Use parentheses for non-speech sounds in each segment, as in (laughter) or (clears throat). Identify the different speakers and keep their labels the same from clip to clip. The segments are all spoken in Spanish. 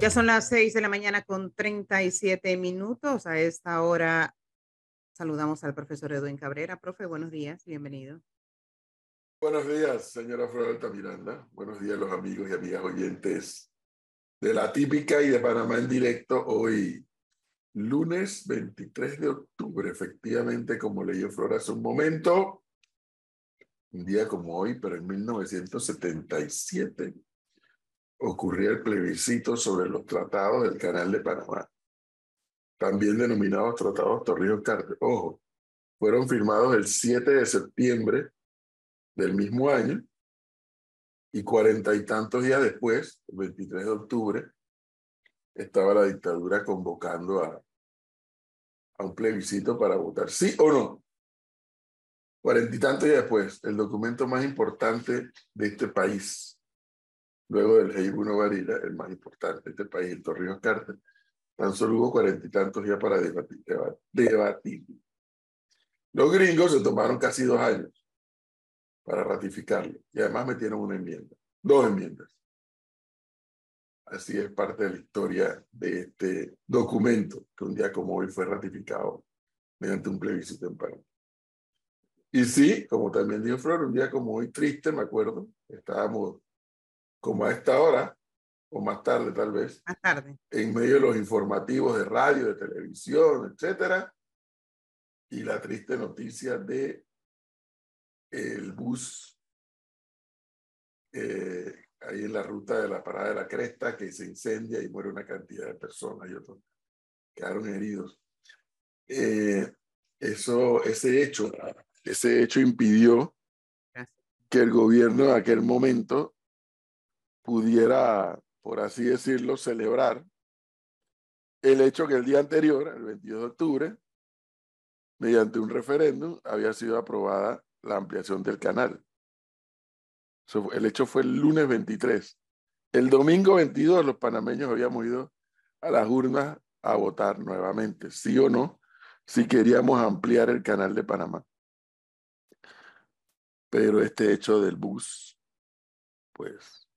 Speaker 1: Ya son las 6 de la mañana con 37 minutos. A esta hora saludamos al profesor Edwin Cabrera. Profe, buenos días, bienvenido.
Speaker 2: Buenos días, señora Florenta Miranda. Buenos días, los amigos y amigas oyentes de la típica y de Panamá en directo. Hoy, lunes 23 de octubre, efectivamente, como leyó Flora hace un momento, un día como hoy, pero en 1977 ocurría el plebiscito sobre los tratados del Canal de Panamá, también denominados tratados Torrijos-Carter. Ojo, fueron firmados el 7 de septiembre del mismo año y cuarenta y tantos días después, el 23 de octubre, estaba la dictadura convocando a, a un plebiscito para votar sí o no. Cuarenta y tantos días después, el documento más importante de este país, luego del Heibuno Varila, el más importante de este país, el Torrijos Carter, tan solo hubo cuarenta y tantos días para debatir, debatir. Los gringos se tomaron casi dos años para ratificarlo y además metieron una enmienda, dos enmiendas. Así es parte de la historia de este documento que un día como hoy fue ratificado mediante un plebiscito en Panamá. Y sí, como también dijo Flor, un día como hoy triste, me acuerdo, estábamos como a esta hora, o más tarde tal vez,
Speaker 1: más tarde.
Speaker 2: en medio de los informativos de radio, de televisión, etcétera, y la triste noticia de el bus eh, ahí en la ruta de la parada de la cresta que se incendia y muere una cantidad de personas y otros quedaron heridos. Eh, eso, ese hecho, ese hecho impidió que el gobierno en aquel momento pudiera, por así decirlo, celebrar el hecho que el día anterior, el 22 de octubre, mediante un referéndum, había sido aprobada la ampliación del canal. El hecho fue el lunes 23. El domingo 22 los panameños habíamos ido a las urnas a votar nuevamente, sí o no, si queríamos ampliar el canal de Panamá. Pero este hecho del bus, pues,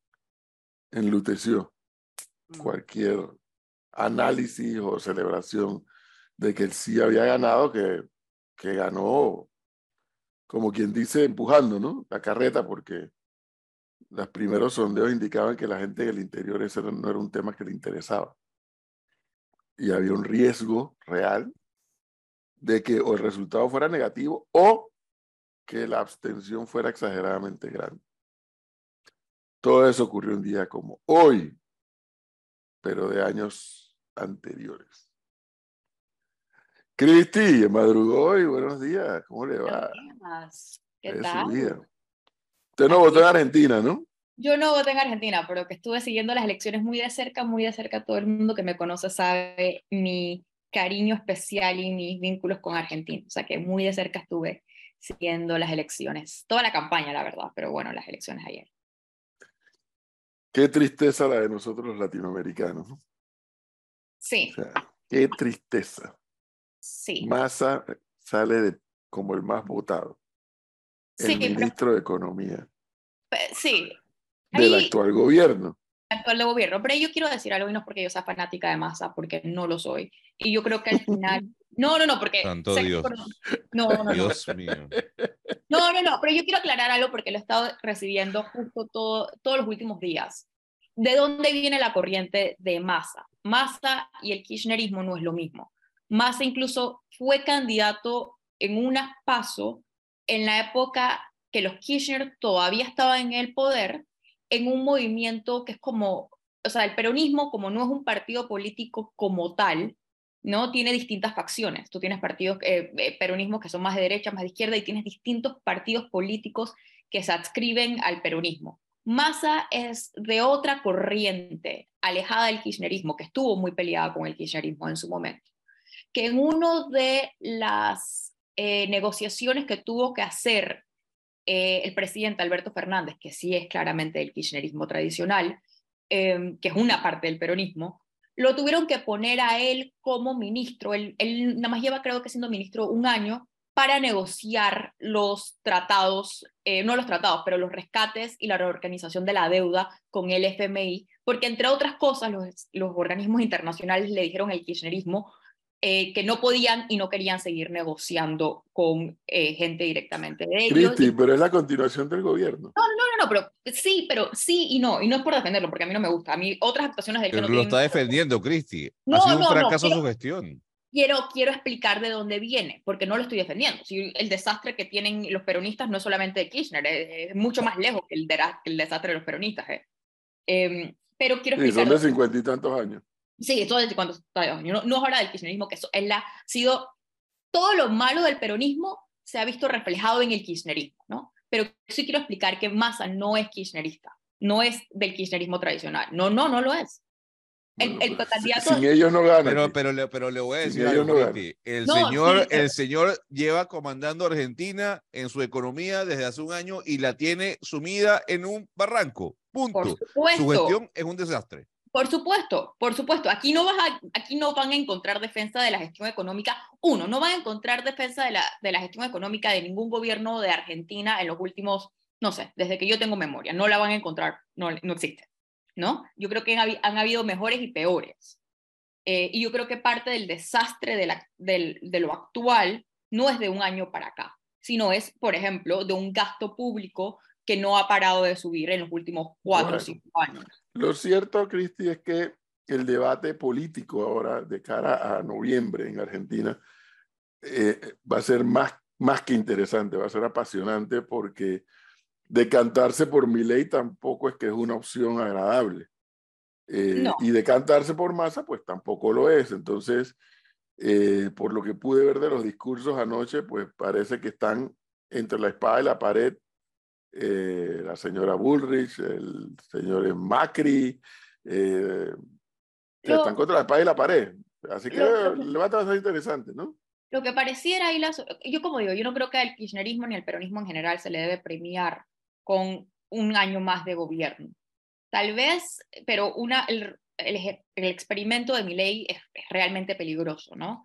Speaker 2: enluteció cualquier análisis o celebración de que él sí había ganado, que, que ganó como quien dice, empujando, ¿no? La carreta, porque los primeros sondeos indicaban que la gente del interior ese no era un tema que le interesaba. Y había un riesgo real de que o el resultado fuera negativo o que la abstención fuera exageradamente grande. Todo eso ocurrió un día como hoy, pero de años anteriores. Cristi, madrugó hoy, buenos días, ¿cómo le va?
Speaker 3: ¿Qué tal?
Speaker 2: Usted no votó en Argentina, ¿no?
Speaker 3: Yo no voté en Argentina, pero que estuve siguiendo las elecciones muy de cerca, muy de cerca. Todo el mundo que me conoce sabe mi cariño especial y mis vínculos con Argentina. O sea que muy de cerca estuve siguiendo las elecciones. Toda la campaña, la verdad, pero bueno, las elecciones ayer.
Speaker 2: Qué tristeza la de nosotros los latinoamericanos.
Speaker 3: Sí.
Speaker 2: O sea, qué tristeza.
Speaker 3: Sí.
Speaker 2: Massa sale de, como el más votado. El
Speaker 3: Sí,
Speaker 2: ministro
Speaker 3: pero-
Speaker 2: de Economía
Speaker 3: Sí.
Speaker 2: del
Speaker 3: Ahí-
Speaker 2: actual gobierno.
Speaker 3: actual de gobierno. Pero yo quiero decir algo y no es porque yo sea fanática de masa, porque no lo soy. Y yo creo que al (laughs) final. No, no, no, porque.
Speaker 4: Santo Dios.
Speaker 3: por- No, no, no.
Speaker 4: Dios mío.
Speaker 3: No, no, no, pero yo quiero aclarar algo porque lo he estado recibiendo justo todo, todos los últimos días. ¿De dónde viene la corriente de Massa? Massa y el kirchnerismo no es lo mismo. Massa incluso fue candidato en un paso en la época que los Kirchner todavía estaban en el poder, en un movimiento que es como, o sea, el peronismo como no es un partido político como tal, ¿no? Tiene distintas facciones. Tú tienes partidos, eh, eh, peronismos que son más de derecha, más de izquierda, y tienes distintos partidos políticos que se adscriben al peronismo. Massa es de otra corriente, alejada del kirchnerismo, que estuvo muy peleada con el kirchnerismo en su momento, que en uno de las eh, negociaciones que tuvo que hacer el presidente Alberto Fernández, que sí es claramente del kirchnerismo tradicional, que es una parte del peronismo, lo tuvieron que poner a él como ministro. Él, él nada más lleva, creo que siendo ministro un año para negociar los tratados, eh, no los tratados, pero los rescates y la reorganización de la deuda con el FMI porque entre otras cosas los, los organismos internacionales le dijeron al kirchnerismo eh, que no podían y no querían seguir negociando con eh, gente directamente de ellos.
Speaker 2: Cristi, pero es la continuación del gobierno.
Speaker 3: No, no, no, no, pero sí, pero sí y no, y no es por defenderlo, porque a mí no me gusta. A mí otras actuaciones del
Speaker 4: Pero
Speaker 3: que
Speaker 4: lo
Speaker 3: no
Speaker 4: está defendiendo, Cristi.
Speaker 3: No,
Speaker 4: ha sido un
Speaker 3: no, no,
Speaker 4: fracaso
Speaker 3: pero-
Speaker 4: su gestión.
Speaker 3: quiero, quiero explicar de dónde viene, porque no lo estoy defendiendo. Si el desastre que tienen los peronistas no es solamente de Kirchner, es, es mucho más lejos que el, de- que el desastre de los peronistas. eh. Em, pero quiero
Speaker 2: Sí,
Speaker 3: explicar.
Speaker 2: son de cincuenta y tantos años.
Speaker 3: Sí, eso desde cuando no, no es hora del kirchnerismo, que eso es la, ha sido todo lo malo del peronismo se ha visto reflejado en el kirchnerismo, ¿no? Pero sí quiero explicar que Massa no es kirchnerista, no es del kirchnerismo tradicional. No, no, no lo es. El-
Speaker 2: Bueno,
Speaker 3: el
Speaker 2: pues,
Speaker 3: candidato-
Speaker 2: Sin ellos no ganan.
Speaker 4: Pero, pero, le, pero le voy a decir
Speaker 2: ellos
Speaker 4: algo,
Speaker 2: no.
Speaker 4: El,
Speaker 3: No,
Speaker 4: señor,
Speaker 3: sí, pero-
Speaker 4: el señor lleva comandando a Argentina en su economía desde hace un año y la tiene sumida en un barranco. Punto.
Speaker 3: Por
Speaker 4: Su gestión es un desastre.
Speaker 3: Por supuesto, por supuesto. Aquí no, vas a, aquí no van a encontrar defensa de la gestión económica. Uno, no van a encontrar defensa de la, de la gestión económica de ningún gobierno de Argentina en los últimos, no sé, desde que yo tengo memoria. No la van a encontrar, no, no existe. ¿no? Yo creo que han, habi- han habido mejores y peores. Eh, y yo creo que parte del desastre de, de lo actual no es de un año para acá, sino es, por ejemplo, de un gasto público que no ha parado de subir en los últimos cuatro
Speaker 2: Bueno.
Speaker 3: o cinco años.
Speaker 2: Lo cierto, Cristi, es que el debate político ahora de cara a noviembre en Argentina eh, va a ser más, más que interesante, va a ser apasionante porque decantarse por mi ley tampoco es que es una opción agradable. Eh,
Speaker 3: No.
Speaker 2: Y decantarse por masa, pues tampoco lo es. Entonces, eh, por lo que pude ver de los discursos anoche, pues parece que están entre la espada y la pared eh, la señora Bullrich, el señor Macri, eh,
Speaker 3: Lo-
Speaker 2: están contra la espada y la pared. Así que
Speaker 3: Lo-
Speaker 2: debate va a ser interesante, ¿no?
Speaker 3: Lo que pareciera ahí, las, yo como digo, yo no creo que al kirchnerismo ni al peronismo en general se le debe premiar con un año más de gobierno. Tal vez, pero una, el, el, experimento de Milei es, es realmente peligroso, ¿no?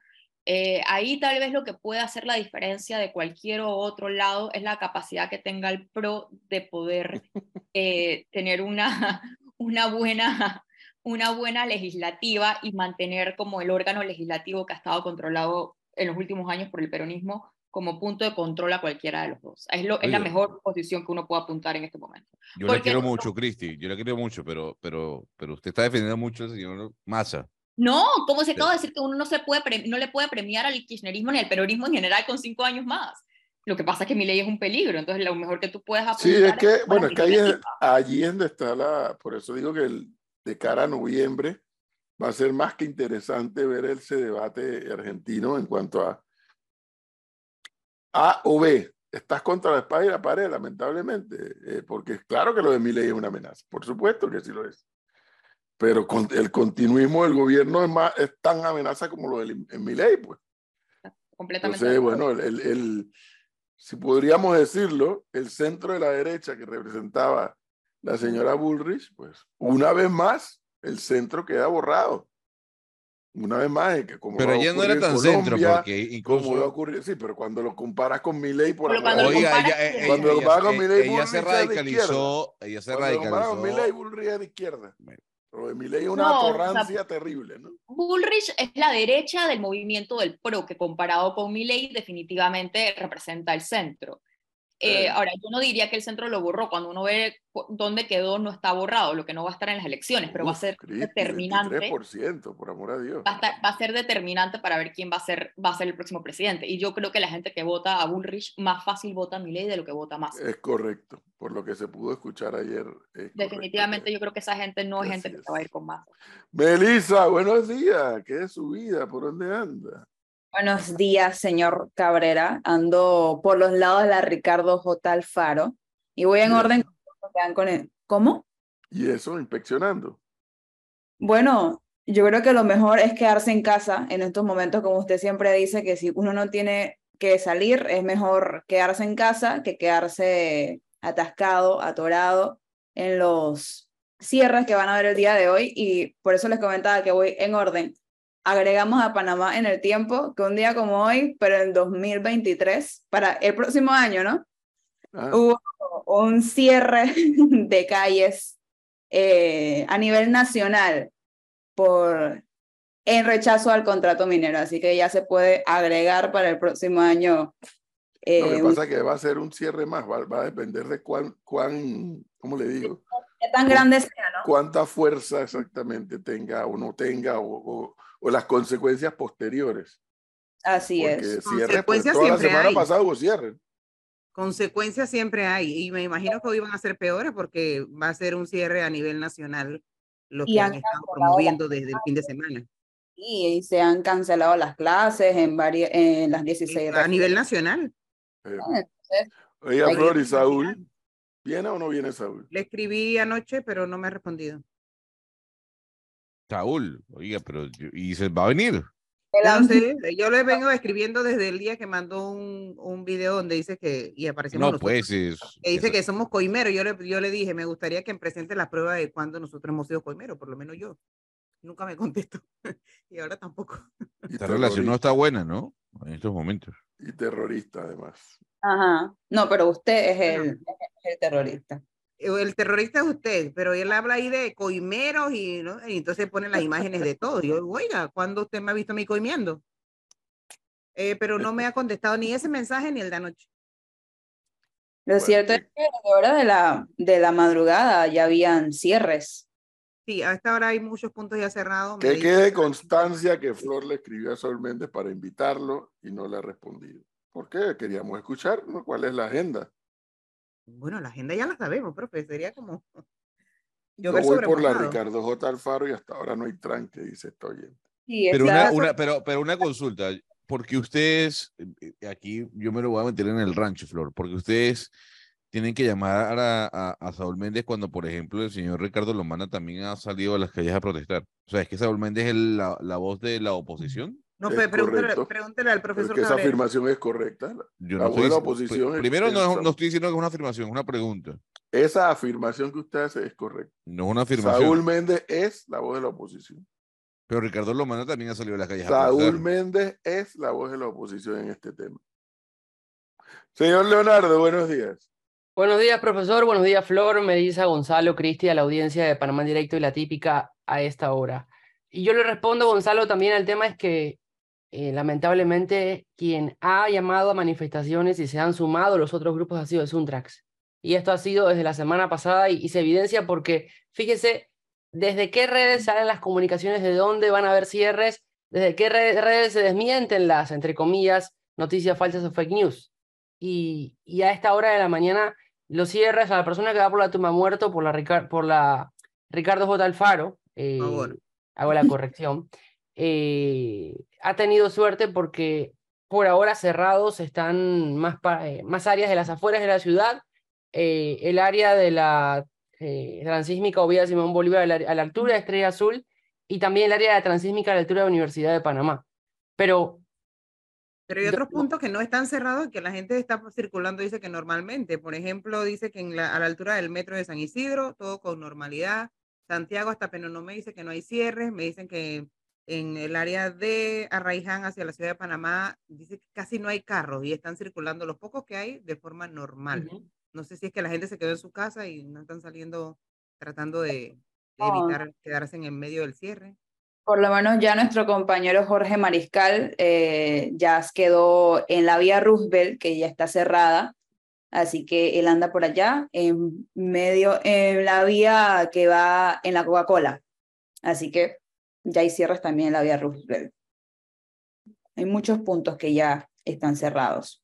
Speaker 3: Eh, ahí tal vez lo que puede hacer la diferencia de cualquier otro lado es la capacidad que tenga el PRO de poder (laughs) eh, tener una, (laughs) una, buena, una buena legislativa y mantener como el órgano legislativo que ha estado controlado en los últimos años por el peronismo como punto de control a cualquiera de los dos. Es, lo, es la mejor posición que uno puede apuntar en este momento.
Speaker 4: Yo la
Speaker 3: Porque
Speaker 4: quiero
Speaker 3: no-
Speaker 4: mucho, Cristi. Yo la quiero mucho, pero, pero, pero usted está defendiendo mucho al señor Massa.
Speaker 3: No, ¿cómo se acaba de decir que uno no, se puede no le puede premiar al kirchnerismo ni al peronismo en general con cinco años más? Lo que pasa es que mi ley es un peligro, entonces lo mejor que tú puedes apuntar
Speaker 2: Sí, es que, bueno, es que ahí es, allí es donde está la, por eso digo que el, de cara a noviembre va a ser más que interesante ver ese debate argentino en cuanto a A o B. Estás contra la espada y la pared, lamentablemente, eh, porque es claro que lo de mi ley es una amenaza, por supuesto que sí lo es. Pero con, el continuismo del gobierno es, más, es tan amenaza como lo de mi ley, pues.
Speaker 3: completamente.
Speaker 2: Entonces, bueno, el, el- el- si podríamos decirlo, el centro de la derecha que representaba la señora Bullrich, pues una vez más el centro queda borrado. Una vez más, que como
Speaker 4: Pero ella no era
Speaker 2: en
Speaker 4: tan centro,
Speaker 2: Colombia,
Speaker 4: porque
Speaker 2: como va a
Speaker 4: incluso.
Speaker 2: ocurrir, sí, pero cuando lo comparas con Milei por
Speaker 3: Pero cuando lo
Speaker 4: Oiga,
Speaker 3: comparas
Speaker 4: ella,
Speaker 3: con-
Speaker 4: ella,
Speaker 2: Cuando lo
Speaker 4: ella-
Speaker 2: comparas con
Speaker 4: ella-
Speaker 2: Milei,
Speaker 4: ella
Speaker 2: Bullrich
Speaker 4: se radicalizó, ella se
Speaker 2: cuando lo comparas con
Speaker 4: radicalizó.
Speaker 2: Milei, Bullrich es de izquierda.
Speaker 4: Bueno.
Speaker 2: Lo de Milei es una
Speaker 3: No, o sea,
Speaker 2: torrancia terrible, ¿no?
Speaker 3: Bullrich es la derecha del movimiento del PRO, que comparado con Milley definitivamente representa el centro. Eh, ahora, yo no diría que el centro lo borró. Cuando uno ve dónde quedó, no está borrado, lo que no va a estar en las elecciones, pero va a ser
Speaker 2: Cristi,
Speaker 3: determinante.
Speaker 2: 23%, por amor a Dios.
Speaker 3: Va a, estar- va a ser determinante para ver quién va a, ser, va a ser el próximo presidente. Y yo creo que la gente que vota a Bullrich más fácil vota a Milley de lo que vota a Massa.
Speaker 2: Es correcto, por lo que se pudo escuchar ayer. es
Speaker 3: Definitivamente
Speaker 2: correcto.
Speaker 3: yo creo que esa gente no es
Speaker 2: Así
Speaker 3: gente que se va a ir con Massa.
Speaker 2: Melissa, buenos días. ¿Qué es su vida? ¿Por dónde anda?
Speaker 5: Buenos días, señor Cabrera. Ando por los lados de la Ricardo J. Alfaro y voy en orden con el- ¿Cómo?
Speaker 2: Y eso, inspeccionando.
Speaker 5: Bueno, yo creo que lo mejor es quedarse en casa en estos momentos, como usted siempre dice, que si uno no tiene que salir, es mejor quedarse en casa que quedarse atascado, atorado en los cierres que van a haber el día de hoy y por eso les comentaba que voy en orden. Agregamos a Panamá en el tiempo que un día como hoy, pero en 2023, para el próximo año, ¿no?
Speaker 2: Ah,
Speaker 5: Hubo un cierre (laughs) de calles eh, a nivel nacional por en rechazo al contrato minero, así que ya se puede agregar para el próximo año.
Speaker 2: Lo que
Speaker 5: eh,
Speaker 2: pasa es que va a ser un cierre más, va, va a depender de cuán, cuán, ¿cómo le digo?
Speaker 5: qué tan grande sea, ¿no?
Speaker 2: Cuánta fuerza exactamente tenga o no tenga o, o- o las consecuencias posteriores.
Speaker 5: Así
Speaker 2: Porque
Speaker 5: es.
Speaker 2: cierre, pues,
Speaker 1: Consecuencias
Speaker 2: toda la
Speaker 1: siempre
Speaker 2: semana
Speaker 1: hay.
Speaker 2: pasada hubo cierre.
Speaker 1: Consecuencias siempre hay y me imagino que hoy van a ser peores porque va a ser un cierre a nivel nacional lo que
Speaker 5: han
Speaker 1: han estado promoviendo desde el fin de semana.
Speaker 5: Y se han cancelado las clases en, varias, en las 16
Speaker 1: A nivel nacional.
Speaker 2: Eh,
Speaker 5: Entonces,
Speaker 2: Oiga, Flor y. Saúl, ¿viene o no viene Saúl?
Speaker 1: Le escribí anoche, pero no me ha respondido.
Speaker 4: Saúl, oiga, pero ¿y se va a venir?
Speaker 5: el
Speaker 1: Yo le vengo escribiendo desde el día que mandó un, un video donde dice que, y aparecemos
Speaker 4: No,
Speaker 1: nosotros,
Speaker 4: pues es.
Speaker 1: que dice
Speaker 4: eso-
Speaker 1: que somos coimeros. Yo le, yo le dije, me gustaría que me presente la prueba de cuando nosotros hemos sido coimeros, por lo menos yo. Nunca me contestó. (laughs) y ahora tampoco.
Speaker 2: Y
Speaker 4: Esta relación no está buena, ¿no? En estos momentos.
Speaker 2: y terrorista además.
Speaker 5: Ajá. No, pero usted es el, es el terrorista.
Speaker 1: El terrorista es usted, pero él habla ahí de coimeros y, ¿no? y entonces pone las imágenes de todo. Yo, oiga, ¿cuándo usted me ha visto a mí coimeando? Eh, pero no me ha contestado ni ese mensaje ni el de anoche.
Speaker 5: Lo
Speaker 2: Bueno,
Speaker 5: cierto es que a la hora de la, de la madrugada ya habían cierres.
Speaker 1: Sí, a esta hora hay muchos puntos ya cerrados.
Speaker 2: Que
Speaker 1: dice-
Speaker 2: quede constancia que Flor le escribió a Saúl Méndez para invitarlo y no le ha respondido. ¿Por qué? Queríamos escuchar ¿no? cuál es la agenda.
Speaker 1: Bueno, la agenda ya la sabemos, profe. Sería como. (laughs)
Speaker 2: Yo
Speaker 1: llover
Speaker 2: voy por la. Ricardo J. Alfaro y hasta ahora no hay tranque, dice oyente.
Speaker 5: Sí,
Speaker 4: Pero una, una, pero, pero una consulta, porque ustedes, eh, eh, aquí yo me lo voy a meter en el rancho, Flor, porque ustedes tienen que llamar a, a, a Saúl Méndez cuando, por ejemplo, el señor Ricardo Lomana también ha salido a las calles a protestar. O sea, es que Saúl Méndez es el- la, la voz de la oposición.
Speaker 1: No,
Speaker 2: Es
Speaker 1: pe- pregúntale,
Speaker 2: correcto.
Speaker 1: pregúntale al
Speaker 2: Pero es
Speaker 1: profesor
Speaker 2: que esa
Speaker 1: Cabrera.
Speaker 2: afirmación es correcta.
Speaker 4: Yo
Speaker 2: La
Speaker 4: no
Speaker 2: de la oposición
Speaker 4: Primero,
Speaker 2: es
Speaker 4: no, es-
Speaker 2: Saúl.
Speaker 4: no estoy diciendo que es una afirmación, es una pregunta.
Speaker 2: Esa afirmación que usted hace es correcta.
Speaker 4: No es una afirmación.
Speaker 2: Saúl Méndez es la voz de la oposición.
Speaker 4: Pero Ricardo Lomana también ha salido a las calles
Speaker 2: Saúl. Méndez es la voz de la oposición en este tema. Señor Leonardo, buenos días.
Speaker 6: Buenos días, profesor. Buenos días, Flor, Melissa, Gonzalo, Cristi, a la audiencia de Panamá en Directo y la típica a esta hora. Y yo le respondo, Gonzalo, también al tema es que eh, lamentablemente quien ha llamado a manifestaciones y se han sumado los otros grupos ha sido el Suntrax. Y esto ha sido desde la semana pasada y, y se evidencia porque, fíjese, desde qué redes salen las comunicaciones, de dónde van a haber cierres, desde qué re- redes se desmienten las, entre comillas, noticias falsas o fake news. Y, y a esta hora de la mañana los cierres a la persona que va por la tumba muerto, por la, Ricar- por la Ricardo J. Alfaro, eh, hago la corrección, eh, ha tenido suerte porque por ahora cerrados están más, eh, más áreas de las afueras de la ciudad, eh, el área de la eh, transísmica Oviedo Simón Bolívar a la, a la altura de Estrella Azul y también el área de la transísmica a la altura de la Universidad de Panamá. Pero
Speaker 1: Pero hay otros puntos que no están cerrados y que la gente está circulando, dice que normalmente. Por ejemplo, dice que en la, a la altura del metro de San Isidro, todo con normalidad. Santiago hasta Penonomé dice que no hay cierres. Me dicen que en el área de Arraiján hacia la ciudad de Panamá, dice que casi no hay carros y están circulando los pocos que hay de forma normal.
Speaker 6: Ujú.
Speaker 1: No sé si es que la gente se quedó en su casa y no están saliendo tratando de, de evitar quedarse en el medio del cierre.
Speaker 5: Por lo menos ya nuestro compañero Jorge Mariscal eh, ya quedó en la vía Roosevelt, que ya está cerrada. Así que él anda por allá, en medio, en la vía que va en la Coca-Cola. Así que ya hay cierres también en la vía Roosevelt. Hay muchos puntos que ya están cerrados.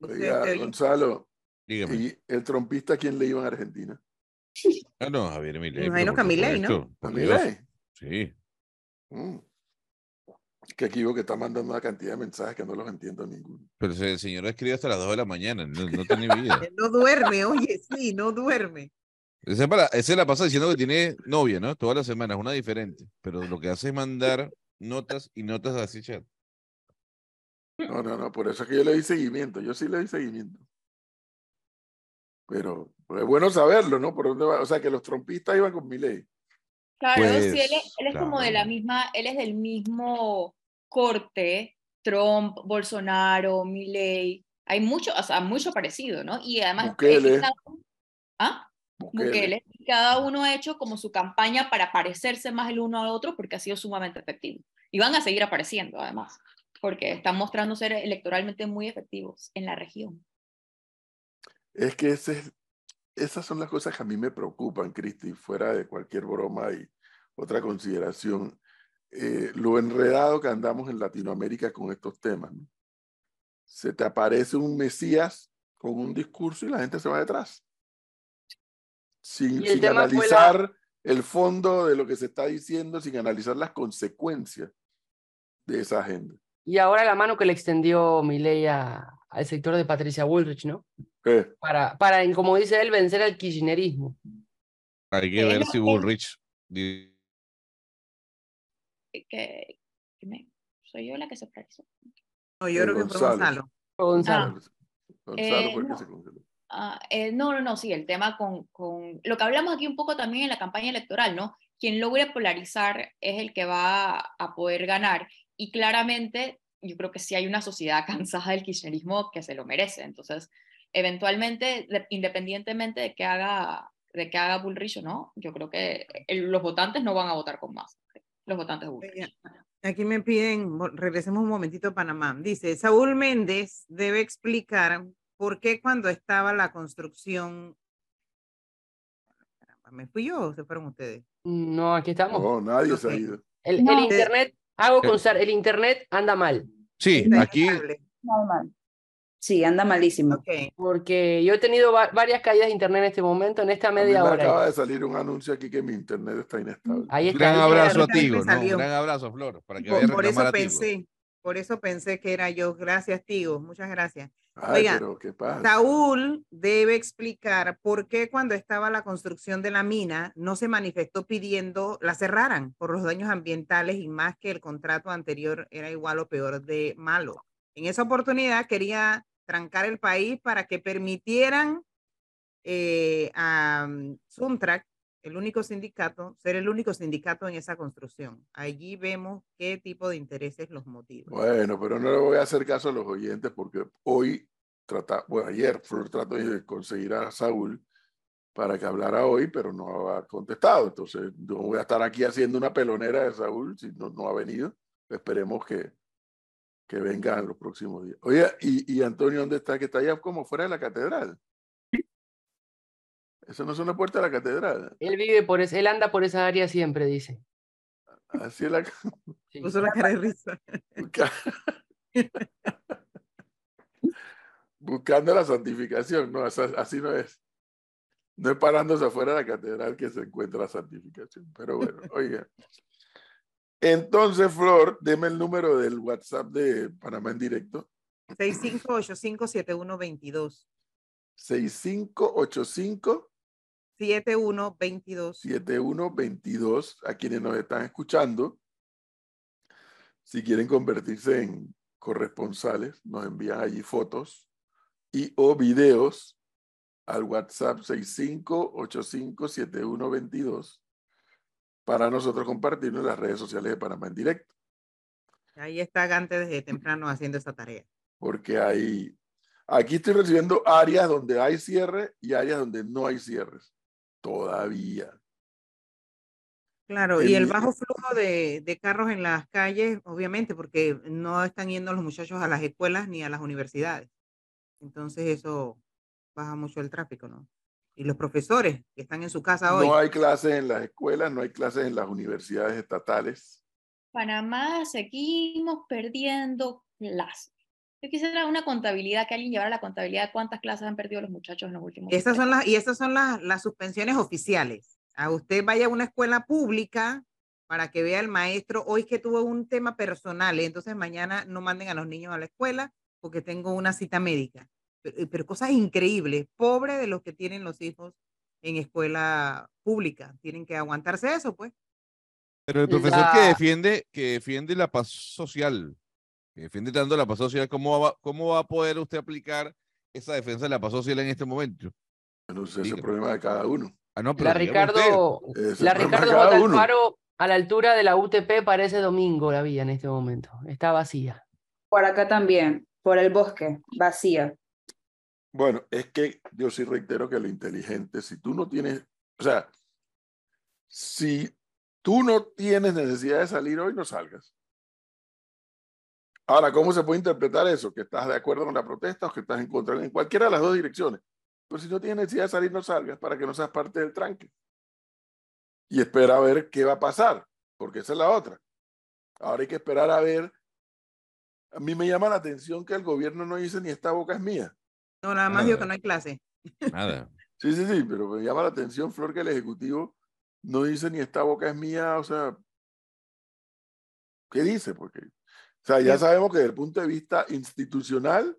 Speaker 2: Oiga, Gonzalo,
Speaker 4: Dígame.
Speaker 2: ¿y el trompista quién le iba en Argentina?
Speaker 4: Ah, no, Javier Milei.
Speaker 1: imagino que a Milei, ¿no?
Speaker 4: Sí.
Speaker 2: Mm. Que que está mandando una cantidad de mensajes que no los entiendo ninguno.
Speaker 4: Pero el señor escribe hasta las 2 de la mañana, no, no tiene vida. (laughs)
Speaker 1: No duerme, oye, sí, no duerme.
Speaker 4: Ese, para, la pasa diciendo que tiene novia, ¿no? Todas las semanas, una diferente. Pero lo que hace es mandar notas y notas así, chat.
Speaker 2: No, no, no, por eso es que yo le di seguimiento. Yo sí le di seguimiento. Pero pues, es bueno saberlo, ¿no? Por dónde va. O sea, que los trompistas iban con Milei.
Speaker 3: Claro,
Speaker 4: Pues,
Speaker 3: sí, él es, él es como de la misma, él es del mismo corte, Trump, Bolsonaro, Milley, hay mucho, o sea, mucho parecido, ¿no? Y además,
Speaker 2: Bukele.
Speaker 3: ¿ah?
Speaker 2: Bukele.
Speaker 3: Bukele, cada uno ha hecho como su campaña para parecerse más el uno al otro porque ha sido sumamente efectivo. Y van a seguir apareciendo, además, porque están mostrando ser electoralmente muy efectivos en la región.
Speaker 2: Es que ese es- esas son las cosas que a mí me preocupan, Cristi, fuera de cualquier broma y otra consideración. eh, lo enredado que andamos en Latinoamérica con estos temas. ¿no? Se te aparece un Mesías con un discurso y la gente se va detrás. Sin, sin
Speaker 6: fue la-
Speaker 2: analizar el fondo de lo que se está diciendo, sin analizar las consecuencias de esa agenda.
Speaker 6: Y ahora la mano que le extendió Milei a- al sector de Patricia Bullrich, ¿no?
Speaker 2: Eh,
Speaker 6: Para, para, como dice él, vencer al kirchnerismo.
Speaker 4: Hay que
Speaker 3: Eh,
Speaker 4: ver si
Speaker 3: eh.
Speaker 4: Bullrich. di-
Speaker 3: Que, que me- soy yo la que se polarizó.
Speaker 1: No, yo
Speaker 2: Eh,
Speaker 1: creo que fue
Speaker 2: González.
Speaker 1: Gonzalo.
Speaker 6: Fue Gonzalo.
Speaker 2: Gonzalo
Speaker 3: Eh,
Speaker 2: fue el que
Speaker 3: no.
Speaker 2: se congeló.
Speaker 3: Ah, eh, no, no, no, sí, el tema con, con lo que hablamos aquí un poco también en la campaña electoral, ¿no? Quien logre polarizar es el que va a poder ganar. Y claramente, yo creo que sí hay una sociedad (laughs) cansada del kirchnerismo que se lo merece. Entonces, eventualmente, de- independientemente de que haga de que haga Bullrich o no, yo creo que el- los votantes no van a votar con más. Los votantes Bullrich.
Speaker 1: Aquí me piden, regresemos un momentito a Panamá. Dice, Saúl Méndez debe explicar por qué cuando estaba la construcción... Caramba, ¿Me fui yo o se fueron ustedes?
Speaker 6: No, aquí estamos.
Speaker 2: No, nadie se ha ido.
Speaker 6: El, el
Speaker 5: No.
Speaker 6: internet, hago constar, el internet anda mal.
Speaker 4: Sí,
Speaker 1: Está
Speaker 4: aquí.
Speaker 5: Normal. Sí, anda malísimo.
Speaker 1: Ok.
Speaker 6: Porque yo he tenido va- varias caídas de internet en este momento, en esta
Speaker 2: A mí
Speaker 6: media
Speaker 2: me
Speaker 6: hora.
Speaker 2: acaba de salir un anuncio aquí que mi internet está inestable.
Speaker 6: Ahí
Speaker 4: un
Speaker 6: está.
Speaker 4: gran abrazo a Tigo, ¿no? Gran abrazo, Flor, para que
Speaker 1: Por, por eso
Speaker 4: a Tigo.
Speaker 1: pensé, por eso pensé que era yo. Gracias, Tigo. Muchas gracias.
Speaker 2: Ay,
Speaker 1: Oiga,
Speaker 2: pero ¿qué pasa?
Speaker 1: Saúl debe explicar por qué cuando estaba la construcción de la mina no se manifestó pidiendo la cerraran por los daños ambientales y más que el contrato anterior era igual o peor de malo. En esa oportunidad quería trancar el país para que permitieran eh, a mm, Suntrack, el único sindicato, ser el único sindicato en esa construcción. Allí vemos qué tipo de intereses los motivan.
Speaker 2: Bueno, pero no le voy a hacer caso a los oyentes porque hoy, trata, bueno, ayer Flor trató de conseguir a Saúl para que hablara hoy, pero no ha contestado. Entonces, no voy a estar aquí haciendo una pelonera de Saúl si no, no ha venido. Esperemos que, que venga en los próximos días. Oye, y, y Antonio, ¿dónde está? Que está allá como fuera de la catedral. Eso no es una puerta de la catedral.
Speaker 6: Él vive por esa, él anda por esa área siempre, dice.
Speaker 2: Así es la
Speaker 6: Sí.
Speaker 1: Puso la cara de risa.
Speaker 2: Busca- Buscando la santificación, no, así no es. No es parándose afuera de la catedral que se encuentra la santificación. Pero bueno, (laughs) oiga. Entonces, Flor, deme el número del WhatsApp de Panamá en directo.
Speaker 1: 65857122.
Speaker 2: 6585
Speaker 1: 7122.
Speaker 2: 7122 a quienes nos están escuchando. Si quieren convertirse en corresponsales, nos envían allí fotos y o videos al WhatsApp 65857122 para nosotros compartirlo en las redes sociales de Panamá en directo,
Speaker 1: Ahí está Gante desde temprano haciendo esa tarea.
Speaker 2: porque hay aquí estoy recibiendo áreas donde hay cierre y áreas donde no hay cierres todavía.
Speaker 1: Claro, y el
Speaker 2: El-
Speaker 1: bajo flujo de, de carros en las calles, obviamente, porque no están yendo los muchachos a las escuelas ni a las universidades. Entonces eso baja mucho el tráfico, ¿no? Y los profesores que están en su casa hoy.
Speaker 2: No hay clases en las escuelas, no hay clases en las universidades estatales.
Speaker 3: Panamá seguimos perdiendo clases. Yo quisiera una contabilidad, que alguien llevara la contabilidad de cuántas clases han perdido los muchachos en los últimos
Speaker 1: Estas son
Speaker 3: años.
Speaker 1: las, y estas son las, las suspensiones oficiales. A usted vaya a una escuela pública para que vea el maestro hoy que tuvo un tema personal, ¿eh? entonces mañana no manden a los niños a la escuela porque tengo una cita médica. Pero, pero cosas increíbles, pobre de los que tienen los hijos en escuela pública, tienen que aguantarse eso, pues.
Speaker 4: Pero el profesor que defiende, que defiende la paz social, defiende tanto la paz social, ¿cómo va, cómo va a poder usted aplicar esa defensa de la paz social en este momento?
Speaker 2: No sé, ese es el problema de cada uno.
Speaker 4: Ah, no, pero
Speaker 6: La. Ricardo, la Ricardo. Alfaro a la altura de la UTP parece domingo la vía en este momento. Está vacía.
Speaker 5: Por acá también, por el bosque, vacía.
Speaker 2: Bueno, es que yo sí reitero que lo inteligente, si tú no tienes O sea, si tú no tienes necesidad de salir hoy, no salgas. Ahora, ¿cómo se puede interpretar eso? Que estás de acuerdo con la protesta o que estás en contra, en cualquiera de las dos direcciones. Pero si no tienes necesidad de salir, no salgas para que no seas parte del tranque. Y espera a ver qué va a pasar, porque esa es la otra. Ahora hay que esperar a ver. A mí me llama la atención que el gobierno no dice ni esta boca es mía.
Speaker 1: No, nada más digo que no hay clase.
Speaker 4: Nada.
Speaker 2: Sí, sí, sí, pero me llama la atención, Flor, que el Ejecutivo no dice ni esta boca es mía, o sea, ¿qué dice? Porque, o sea, ya sabemos que desde el punto de vista institucional,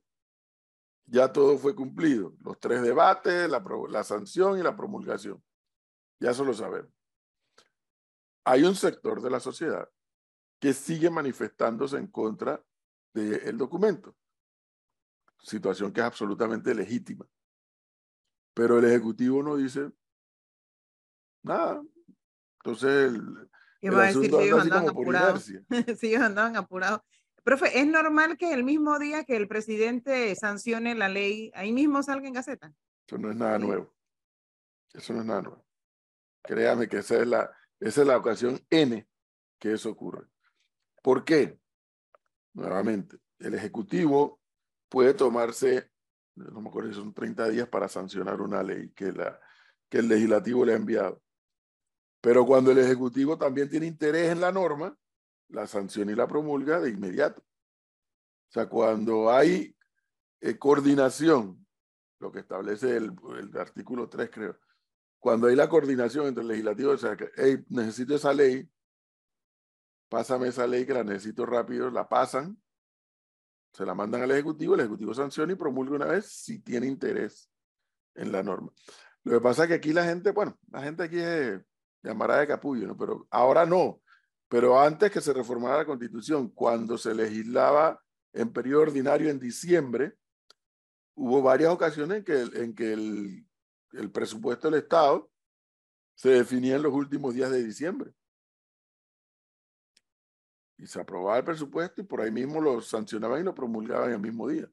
Speaker 2: ya todo fue cumplido. Los tres debates, la, la sanción y la promulgación. Ya eso lo sabemos. Hay un sector de la sociedad que sigue manifestándose en contra del documento. Situación que es absolutamente legítima. Pero el Ejecutivo no dice nada. Entonces, el,
Speaker 1: ¿Qué
Speaker 2: el
Speaker 1: va a decir si ellos andaban apurados? si (laughs) ellos andaban apurados. Profe, ¿es normal que el mismo día que el presidente sancione la ley, ahí mismo salga en Gaceta?
Speaker 2: Eso no es nada
Speaker 1: Sí.
Speaker 2: nuevo. Eso no es nada nuevo. Créame que esa es la, esa es la ocasión N que eso ocurre. ¿Por qué? Nuevamente, el Ejecutivo puede tomarse, no me acuerdo si son 30 días para sancionar una ley que, la, que el legislativo le ha enviado. Pero cuando el Ejecutivo también tiene interés en la norma, la sanciona y la promulga de inmediato. O sea, cuando hay eh, coordinación, lo que establece el, el artículo 3, creo, cuando hay la coordinación entre el legislativo, o sea, que "Hey, necesito esa ley, pásame esa ley que la necesito rápido, la pasan, se la mandan al Ejecutivo, el Ejecutivo sanciona y promulga una vez si tiene interés en la norma. Lo que pasa es que aquí la gente, bueno, la gente aquí es llamará de capullo, ¿no? Pero ahora no. Pero antes que se reformara la Constitución, cuando se legislaba en periodo ordinario en diciembre, hubo varias ocasiones en que, el- en que el, presupuesto del Estado se definía en los últimos días de diciembre. Y se aprobaba el presupuesto y por ahí mismo lo sancionaban y lo promulgaban el mismo día.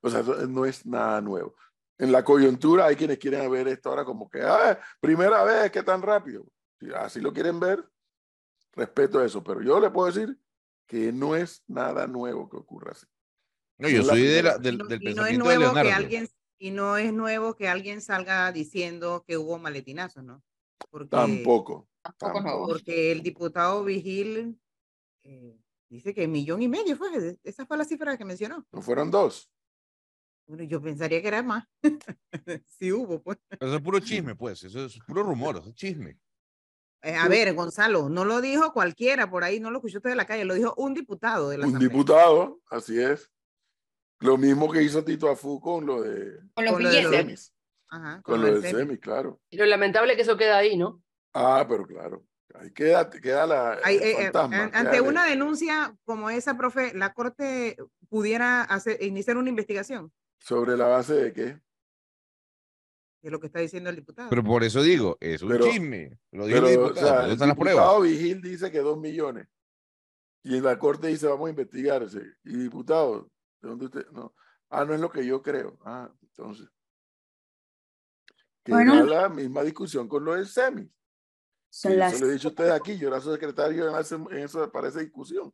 Speaker 2: O sea, no es nada nuevo. En la coyuntura hay quienes quieren ver esto ahora como que, ah, primera vez, ¿qué tan rápido? Si así lo quieren ver, respeto eso, pero yo le puedo decir que no es nada nuevo que ocurra así.
Speaker 4: No, yo soy de la- del,
Speaker 1: Y no,
Speaker 4: del
Speaker 1: y no es
Speaker 4: pensamiento de
Speaker 1: nuevo que
Speaker 4: Leonardo.
Speaker 1: alguien y no es nuevo que alguien salga diciendo que hubo maletinazo, ¿no? Porque,
Speaker 2: Tampoco.
Speaker 3: Tampoco nuevo.
Speaker 1: porque el diputado Vigil eh, dice que millón y medio fue, esa fue la cifra que mencionó.
Speaker 2: No fueron dos.
Speaker 1: Bueno, yo pensaría que era más. (laughs) sí hubo, pues.
Speaker 4: Eso es puro (laughs) chisme, pues. Eso es puro rumor, eso es chisme.
Speaker 1: Eh, a ver, Gonzalo, no lo dijo cualquiera por ahí, no lo escuchó usted de la calle, lo dijo un diputado de la
Speaker 2: Un
Speaker 1: Asamblea.
Speaker 2: diputado, así es. Lo mismo que hizo Tito Afú con lo de
Speaker 3: Con los
Speaker 1: Con lo de
Speaker 3: billetes.
Speaker 2: semis.
Speaker 1: Ajá,
Speaker 2: Con
Speaker 1: con
Speaker 2: lo
Speaker 1: lo
Speaker 2: del
Speaker 1: semi.
Speaker 2: semi, claro.
Speaker 6: Y lo lamentable es que eso queda ahí, ¿no?
Speaker 2: Ah, pero claro. Ahí queda, queda la
Speaker 1: eh, eh,
Speaker 2: fantasma.
Speaker 1: ante una denuncia como esa, profe, la Corte pudiera hacer, iniciar una investigación
Speaker 2: ¿Sobre la base de qué?
Speaker 1: de lo que está diciendo el diputado.
Speaker 4: Pero por eso digo, es un
Speaker 2: Pero-
Speaker 4: chisme. Lo dijo
Speaker 2: Pero,
Speaker 4: el
Speaker 2: o
Speaker 4: diputado,
Speaker 2: sea,
Speaker 4: ¿dónde
Speaker 2: el
Speaker 4: están las pruebas?
Speaker 2: diputado Vigil dice que dos millones. Y en la corte dice, vamos a investigarse. Y diputado, ¿de dónde usted? No. Ah, no es lo que yo creo. Ah, entonces. Que
Speaker 5: Bueno.
Speaker 2: era la misma discusión con lo del SEMI.
Speaker 5: Son las
Speaker 2: Eso lo he dicho a ustedes aquí. Yo era su secretario en, ese- en eso, para esa discusión.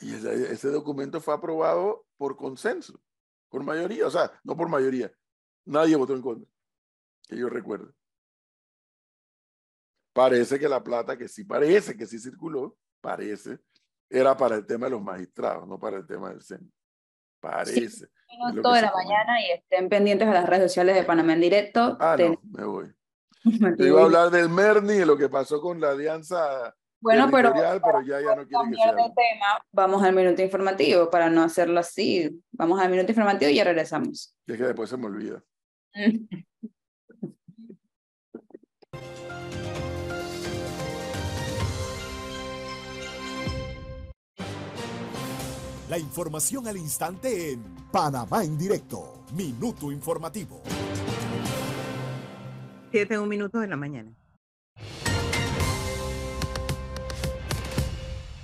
Speaker 2: Y ese, ese documento fue aprobado por consenso, por mayoría. O sea, no por mayoría. Nadie votó en contra. Que yo recuerdo. Parece que la plata, que sí parece que sí circuló, parece, era para el tema de los magistrados, no para el tema del CEN. Parece. que
Speaker 5: minutos de la mañana y estén pendientes a las redes sociales de Panamá en directo.
Speaker 2: Ah,
Speaker 5: Ten-
Speaker 2: no, me voy. (laughs) Yo iba a hablar del Merni y lo que pasó con la alianza
Speaker 5: Bueno, pero
Speaker 2: pero ya, no
Speaker 5: cambiar de tema, vamos al minuto informativo para no hacerlo así. Vamos al minuto informativo y ya regresamos.
Speaker 2: Y es que después se me olvida.
Speaker 7: La información al instante en Panamá en directo. Minuto informativo.
Speaker 1: Siete un minuto de la mañana.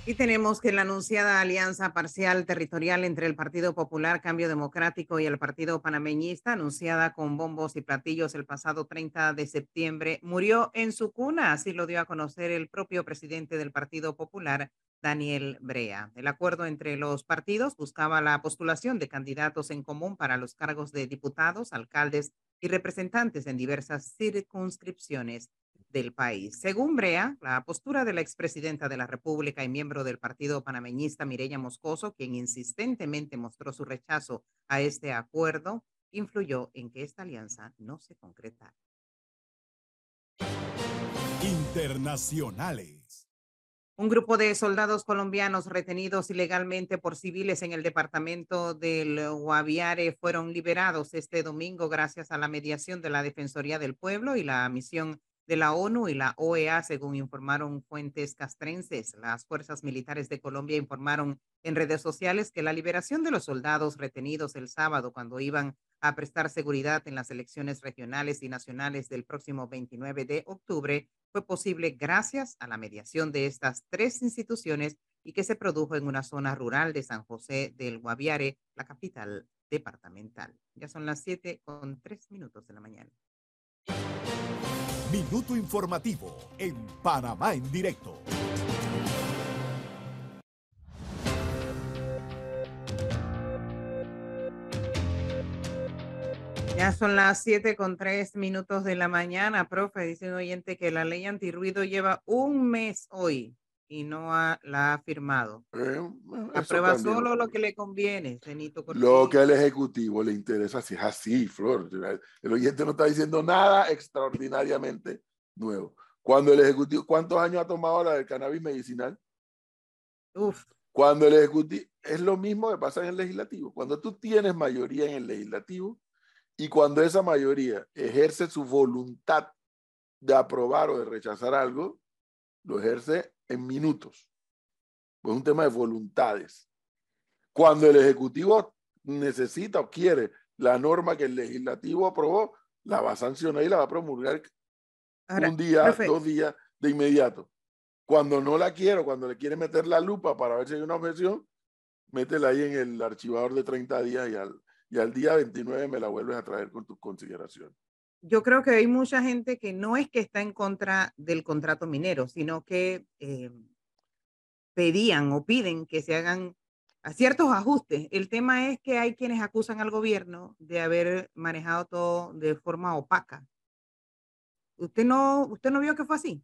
Speaker 1: Y tenemos que la anunciada alianza parcial territorial entre el Partido Popular Cambio Democrático y el Partido Panameñista, anunciada con bombos y platillos el pasado 30 de septiembre, murió en su cuna, así lo dio a conocer el propio presidente del Partido Popular, Daniel Brea. El acuerdo entre los partidos buscaba la postulación de candidatos en común para los cargos de diputados, alcaldes y representantes en diversas circunscripciones del país. Según Brea, la postura de la expresidenta de la República y miembro del Partido Panameñista Mireya Moscoso, quien insistentemente mostró su rechazo a este acuerdo, influyó en que esta alianza no se concretara.
Speaker 7: Internacionales.
Speaker 1: Un grupo de soldados colombianos retenidos ilegalmente por civiles en el departamento del Guaviare fueron liberados este domingo gracias a la mediación de la Defensoría del Pueblo y la misión de la ONU y la OEA, según informaron fuentes castrenses. Las fuerzas militares de Colombia informaron en redes sociales que la liberación de los soldados retenidos el sábado cuando iban a prestar seguridad en las elecciones regionales y nacionales del próximo 29 de octubre fue posible gracias a la mediación de estas tres instituciones y que se produjo en una zona rural de San José del Guaviare, la capital departamental. Ya son las siete con tres minutos de la mañana.
Speaker 7: Minuto informativo en Panamá en directo.
Speaker 1: Ya son las siete con tres minutos de la mañana, profe. Dice un oyente que la ley antirruido lleva un mes hoy y no ha- la ha firmado.
Speaker 2: Eh,
Speaker 1: Aprueba solo lo que le conviene, Benito
Speaker 2: Lo
Speaker 1: Cortizo.
Speaker 2: que al Ejecutivo le interesa, si es así, Flor. El oyente no está diciendo nada extraordinariamente nuevo. Cuando el Ejecutivo, ¿cuántos años ha tomado la del cannabis medicinal?
Speaker 1: Uf,
Speaker 2: Cuando el Ejecutivo, es lo mismo que pasa en el Legislativo. Cuando tú tienes mayoría en el Legislativo y cuando esa mayoría ejerce su voluntad de aprobar o de rechazar algo, lo ejerce en minutos. Pues es un tema de voluntades. Cuando el Ejecutivo necesita o quiere la norma que el Legislativo aprobó, la va a sancionar y la va a promulgar
Speaker 1: ahora,
Speaker 2: un día, dos días de inmediato. Cuando no la quiero, cuando le quiere meter la lupa para ver si hay una objeción, métela ahí en el archivador de 30 días y al, y al día 29 me la vuelves a traer con tus consideraciones.
Speaker 1: Yo creo que hay mucha gente que no es que está en contra del contrato minero, sino que eh, pedían o piden que se hagan a ciertos ajustes. El tema es que hay quienes acusan al gobierno de haber manejado todo de forma opaca. ¿Usted no, usted no vio que fue así?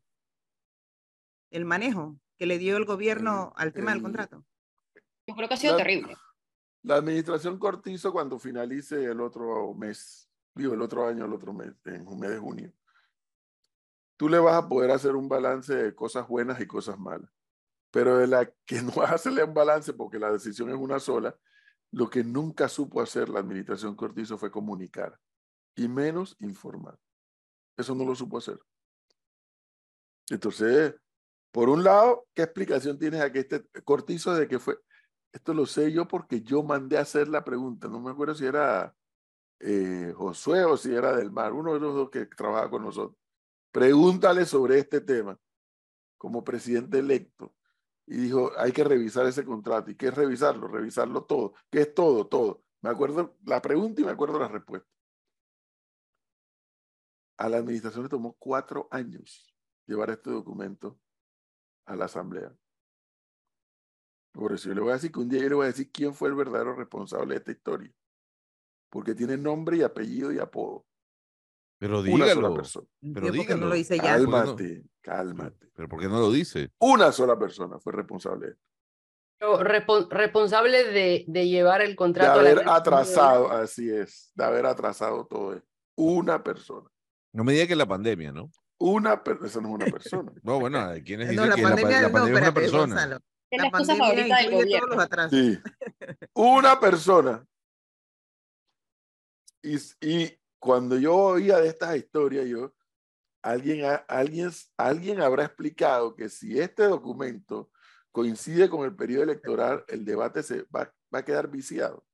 Speaker 1: El manejo que le dio el gobierno al tema del
Speaker 2: el-
Speaker 1: contrato.
Speaker 3: Yo creo que ha sido
Speaker 2: La-
Speaker 3: terrible.
Speaker 2: La administración Cortizo, cuando finalice el otro mes, digo, el otro año, el otro mes, en un mes de junio, tú le vas a poder hacer un balance de cosas buenas y cosas malas. Pero de la que (laughs) no vas a hacerle un balance porque la decisión es una sola, lo que nunca supo hacer la administración Cortizo fue comunicar y menos informar. Eso no lo supo hacer. Entonces, por un lado, ¿qué explicación tienes a que este Cortizo de que fue? Esto lo sé yo porque yo mandé a hacer la pregunta. No me acuerdo si era eh, Josué o Del Mar, uno de los dos que trabaja con nosotros. Pregúntale sobre este tema como presidente electo. Y dijo, hay que revisar ese contrato. ¿Y qué es revisarlo? Revisarlo todo. ¿Qué es todo? Todo. Me acuerdo la pregunta y me acuerdo la respuesta. A la administración le tomó cuatro años llevar este documento a la asamblea. Por eso yo le voy a decir que un día yo le voy a decir quién fue el verdadero responsable de esta historia. Porque tiene nombre y apellido y apodo.
Speaker 4: Pero
Speaker 2: Una sola
Speaker 4: dígalo.
Speaker 2: persona.
Speaker 4: Pero
Speaker 1: ¿Por qué no
Speaker 4: dígalo.
Speaker 1: lo dice ya?
Speaker 4: ¿por qué no?
Speaker 2: Cálmate, cálmate.
Speaker 4: Pero ¿por qué no lo dice?
Speaker 2: Una sola persona fue responsable de esto.
Speaker 6: Pero respon- responsable de, de llevar el
Speaker 2: De
Speaker 6: contrato a la
Speaker 2: haber atrasado, así es, de haber atrasado todo esto. Una persona.
Speaker 4: No me diga que la pandemia, ¿no?
Speaker 2: Una persona, eso no es una persona.
Speaker 4: No, bueno,
Speaker 1: No,
Speaker 4: dicen
Speaker 1: la
Speaker 4: que la, pa-
Speaker 1: pandemia,
Speaker 4: la
Speaker 1: no,
Speaker 4: pandemia es una persona.
Speaker 1: Gonzalo.
Speaker 3: Es
Speaker 1: La
Speaker 3: la
Speaker 1: pandemia
Speaker 3: favorita del
Speaker 1: incluye todos los atrasos.
Speaker 2: Sí. Una persona. Y, y cuando yo oía de estas historias, yo, alguien, alguien, alguien habrá explicado que si este documento coincide con el periodo electoral, el debate se va, va a quedar viciado,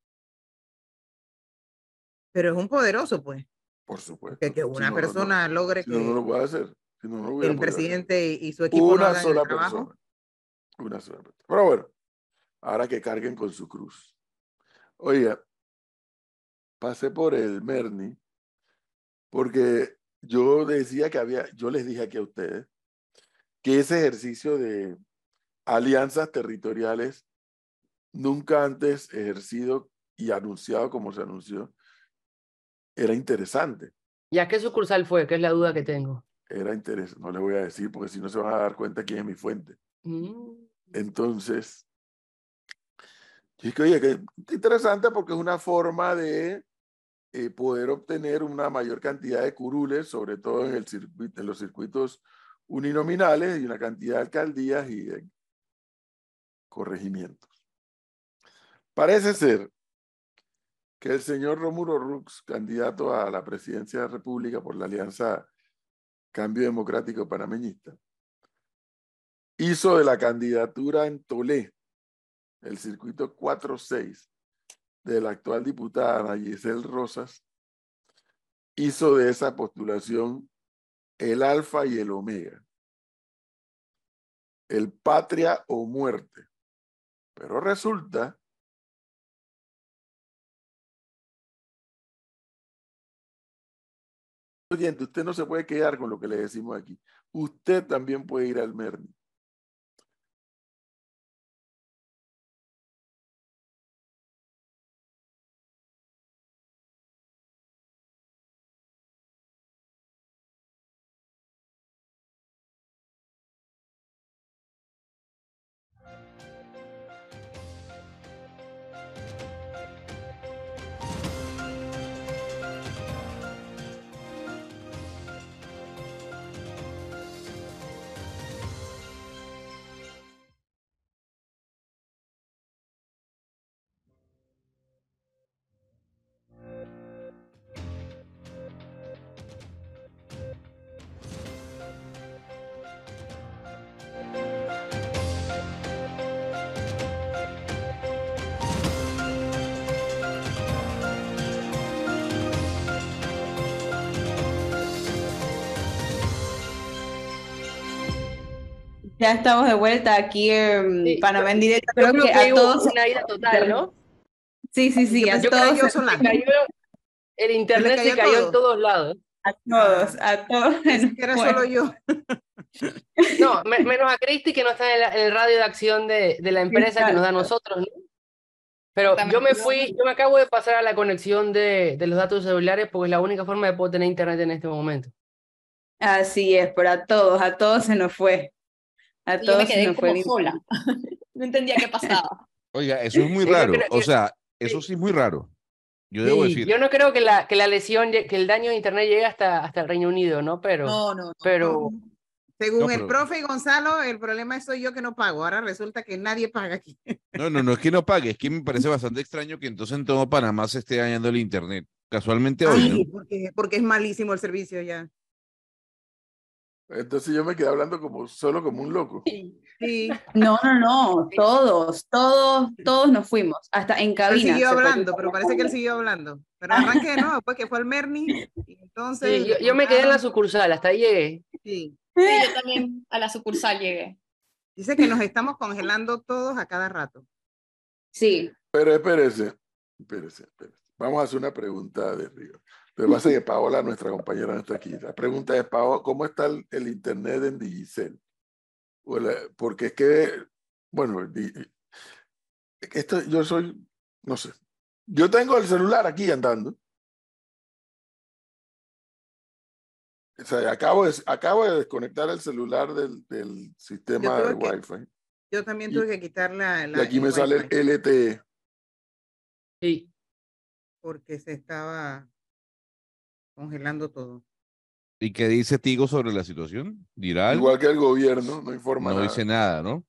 Speaker 1: Pero es un poderoso, pues,
Speaker 2: por supuesto.
Speaker 1: que, que
Speaker 2: Si
Speaker 1: una
Speaker 2: no, no,
Speaker 1: persona logre
Speaker 2: Si no, no
Speaker 1: que
Speaker 2: lo puede hacer. Si no, no lo
Speaker 1: el
Speaker 2: podido hacer.
Speaker 1: presidente y su equipo no
Speaker 2: Una sola
Speaker 1: el trabajo.
Speaker 2: persona. Una sola persona. Pero bueno, ahora que carguen con su cruz. Oiga, pasé por el Merni porque yo decía que había, yo les dije aquí a ustedes que ese ejercicio de alianzas territoriales nunca antes ejercido y anunciado como se anunció era interesante.
Speaker 6: ¿Y a qué sucursal fue? Que es la duda que tengo.
Speaker 2: Era interesante, no les voy a decir porque si no se van a dar cuenta quién es mi fuente.
Speaker 6: Mm.
Speaker 2: Entonces, yo dije, oye, que interesante porque es una forma de eh, poder obtener una mayor cantidad de curules, sobre todo en, los circuitos uninominales y una cantidad de alcaldías y de corregimientos. Parece ser que el señor Rómulo Rux, candidato a la presidencia de la República por la Alianza Cambio Democrático Panameñista, hizo de la candidatura en Tolé, el circuito 4-6, de la actual diputada Giselle Rosas, hizo de esa postulación el alfa y el omega, el patria o muerte. Pero resulta oyente, usted no se puede quedar con lo que le decimos aquí. Usted también puede ir al Merni.
Speaker 5: Ya estamos de vuelta aquí en
Speaker 6: Sí,
Speaker 5: Panamá en directo.
Speaker 6: Yo
Speaker 5: Creo que a todos.
Speaker 6: una ida total, ¿no?
Speaker 5: Sí, sí, sí, a
Speaker 1: Yo
Speaker 5: todos.
Speaker 1: cayó
Speaker 6: Se
Speaker 1: Solano.
Speaker 6: cayó, el internet se
Speaker 1: cayó
Speaker 6: en
Speaker 1: todo.
Speaker 6: todos lados.
Speaker 5: A todos, a todos.
Speaker 1: Que era
Speaker 5: Bueno,
Speaker 1: solo yo. (laughs)
Speaker 6: No, me- menos a Cristi que no está en, la- en el radio de acción de, de la empresa que nos da a nosotros, ¿no? Pero
Speaker 3: También
Speaker 6: yo me fui, yo me acabo de pasar a la conexión de, de los datos celulares porque es la única forma de poder tener internet en este momento.
Speaker 5: Así es, pero a todos, a todos se nos fue. A
Speaker 3: Y yo
Speaker 5: todos
Speaker 3: me
Speaker 5: se
Speaker 3: quedé
Speaker 5: nos fue
Speaker 3: como
Speaker 5: el
Speaker 3: sola. (laughs) No entendía qué pasaba.
Speaker 4: Oiga, eso es muy
Speaker 6: Sí, (laughs) yo
Speaker 4: raro.
Speaker 6: creo
Speaker 4: O sea, eso sí es muy raro. Yo debo
Speaker 6: Sí,
Speaker 4: decir.
Speaker 6: yo no creo que la, que la lesión, que el daño de internet llegue hasta, hasta el Reino Unido, ¿no? Pero,
Speaker 3: No, no, no.
Speaker 6: pero
Speaker 1: Según
Speaker 4: No,
Speaker 1: el profe y Gonzalo, el problema soy yo que no pago. Ahora resulta que nadie paga aquí.
Speaker 4: No, no, no es que no pague, es que me parece bastante extraño que entonces en todo Panamá se esté dañando el internet. Casualmente hoy, ¿no?
Speaker 1: Porque, porque es malísimo el servicio ya.
Speaker 2: Entonces yo me quedé hablando como solo como un loco.
Speaker 1: Sí, (laughs)
Speaker 5: No, no, no, todos, todos, todos nos fuimos, hasta en
Speaker 1: él
Speaker 5: cabina.
Speaker 1: siguió
Speaker 5: se fue.
Speaker 1: hablando, pero parece que él siguió hablando. Pero arranque de nuevo, pues que fue al Merni. Entonces.
Speaker 6: sí, yo, yo me quedé en la sucursal, hasta ahí llegué.
Speaker 1: Sí.
Speaker 3: Sí, yo también a la sucursal llegué.
Speaker 1: Dice que nos estamos congelando todos a cada rato.
Speaker 5: Sí,
Speaker 2: Pero espérese, espérese, espérese. Vamos a hacer una pregunta de Río. Que pasa que Paola, nuestra compañera, no está aquí. La pregunta es, Paola, ¿cómo está el, el internet en Digicel? Porque es que, bueno, esto, yo soy, no sé. Yo tengo el celular aquí andando. O sea, acabo de, acabo de desconectar el celular del, del sistema de
Speaker 1: que-
Speaker 2: Wi-Fi.
Speaker 1: Yo también
Speaker 2: Y-
Speaker 1: tuve que quitar la.
Speaker 2: Y aquí me sale el LTE.
Speaker 6: Sí.
Speaker 1: Porque se estaba congelando todo.
Speaker 4: ¿Y qué dice Tigo sobre la situación? ¿Dirá algo?
Speaker 2: Igual que el gobierno, no informa
Speaker 4: No
Speaker 2: nada.
Speaker 4: dice nada, ¿no?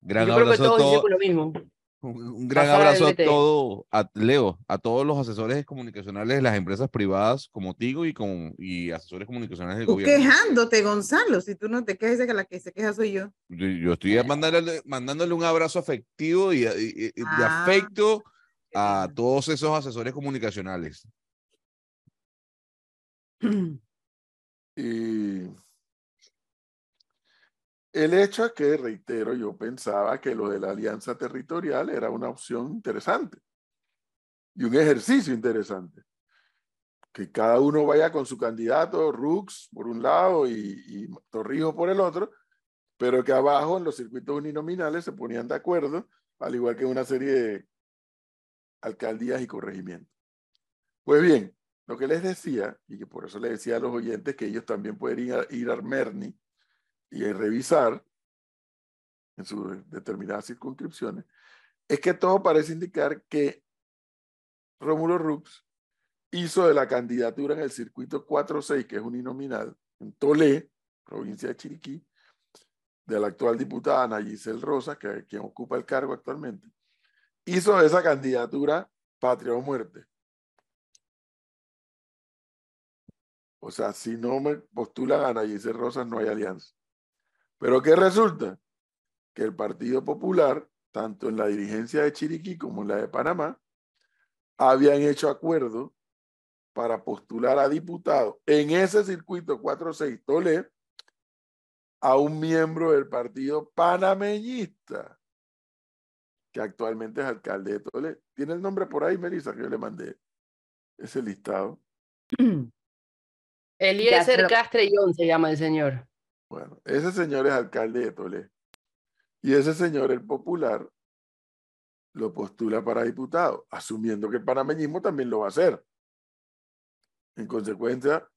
Speaker 4: Gran
Speaker 6: Yo creo que
Speaker 4: abrazo a
Speaker 6: todos hicimos lo mismo.
Speaker 4: Un un gran
Speaker 6: Pasar
Speaker 4: abrazo a todo, a Leo, a todos los asesores comunicacionales de las empresas privadas como Tigo y, con, y asesores comunicacionales del
Speaker 1: Tú
Speaker 4: gobierno.
Speaker 1: quejándote, Gonzalo. Si tú no te quejas, dice que la que se queja soy yo.
Speaker 4: Yo, yo estoy mandándole, mandándole un abrazo afectivo y, y- y- y de
Speaker 1: Ah,
Speaker 4: afecto a todos esos asesores comunicacionales. (clears throat)
Speaker 2: Y El hecho es que, reitero, yo pensaba que lo de la alianza territorial era una opción interesante y un ejercicio interesante. Que cada uno vaya con su candidato, Rux por un lado y, y Torrijos por el otro, pero que abajo en los circuitos uninominales se ponían de acuerdo, al igual que una serie de alcaldías y corregimientos. Pues bien, lo que les decía, y que por eso les decía a los oyentes que ellos también pueden ir a, ir a Merni y revisar en sus determinadas circunscripciones, es que todo parece indicar que Rómulo Rux hizo de la candidatura en el circuito 4-6, que es uninominal, en Tolé, provincia de Chiriquí, de la actual diputada Ana Giselle Rosa, que quien ocupa el cargo actualmente, hizo de esa candidatura patria o muerte. O sea, si no me postulan Ana Giselle Rosa, no hay alianza. Pero ¿qué resulta? Que el Partido Popular, tanto en la dirigencia de Chiriquí como en la de Panamá, habían hecho acuerdo para postular a diputado en ese circuito 4-6 Tolé a un miembro del partido panameñista, que actualmente es alcalde de Tolé. ¿Tiene el nombre por ahí, Melissa, que yo le mandé ese listado? (clears throat)
Speaker 6: Eliezer Castrellón se llama el señor.
Speaker 2: Bueno, ese señor es alcalde de Tolé. Y ese señor, el popular, lo postula para diputado, asumiendo que el panameñismo también lo va a hacer. En consecuencia,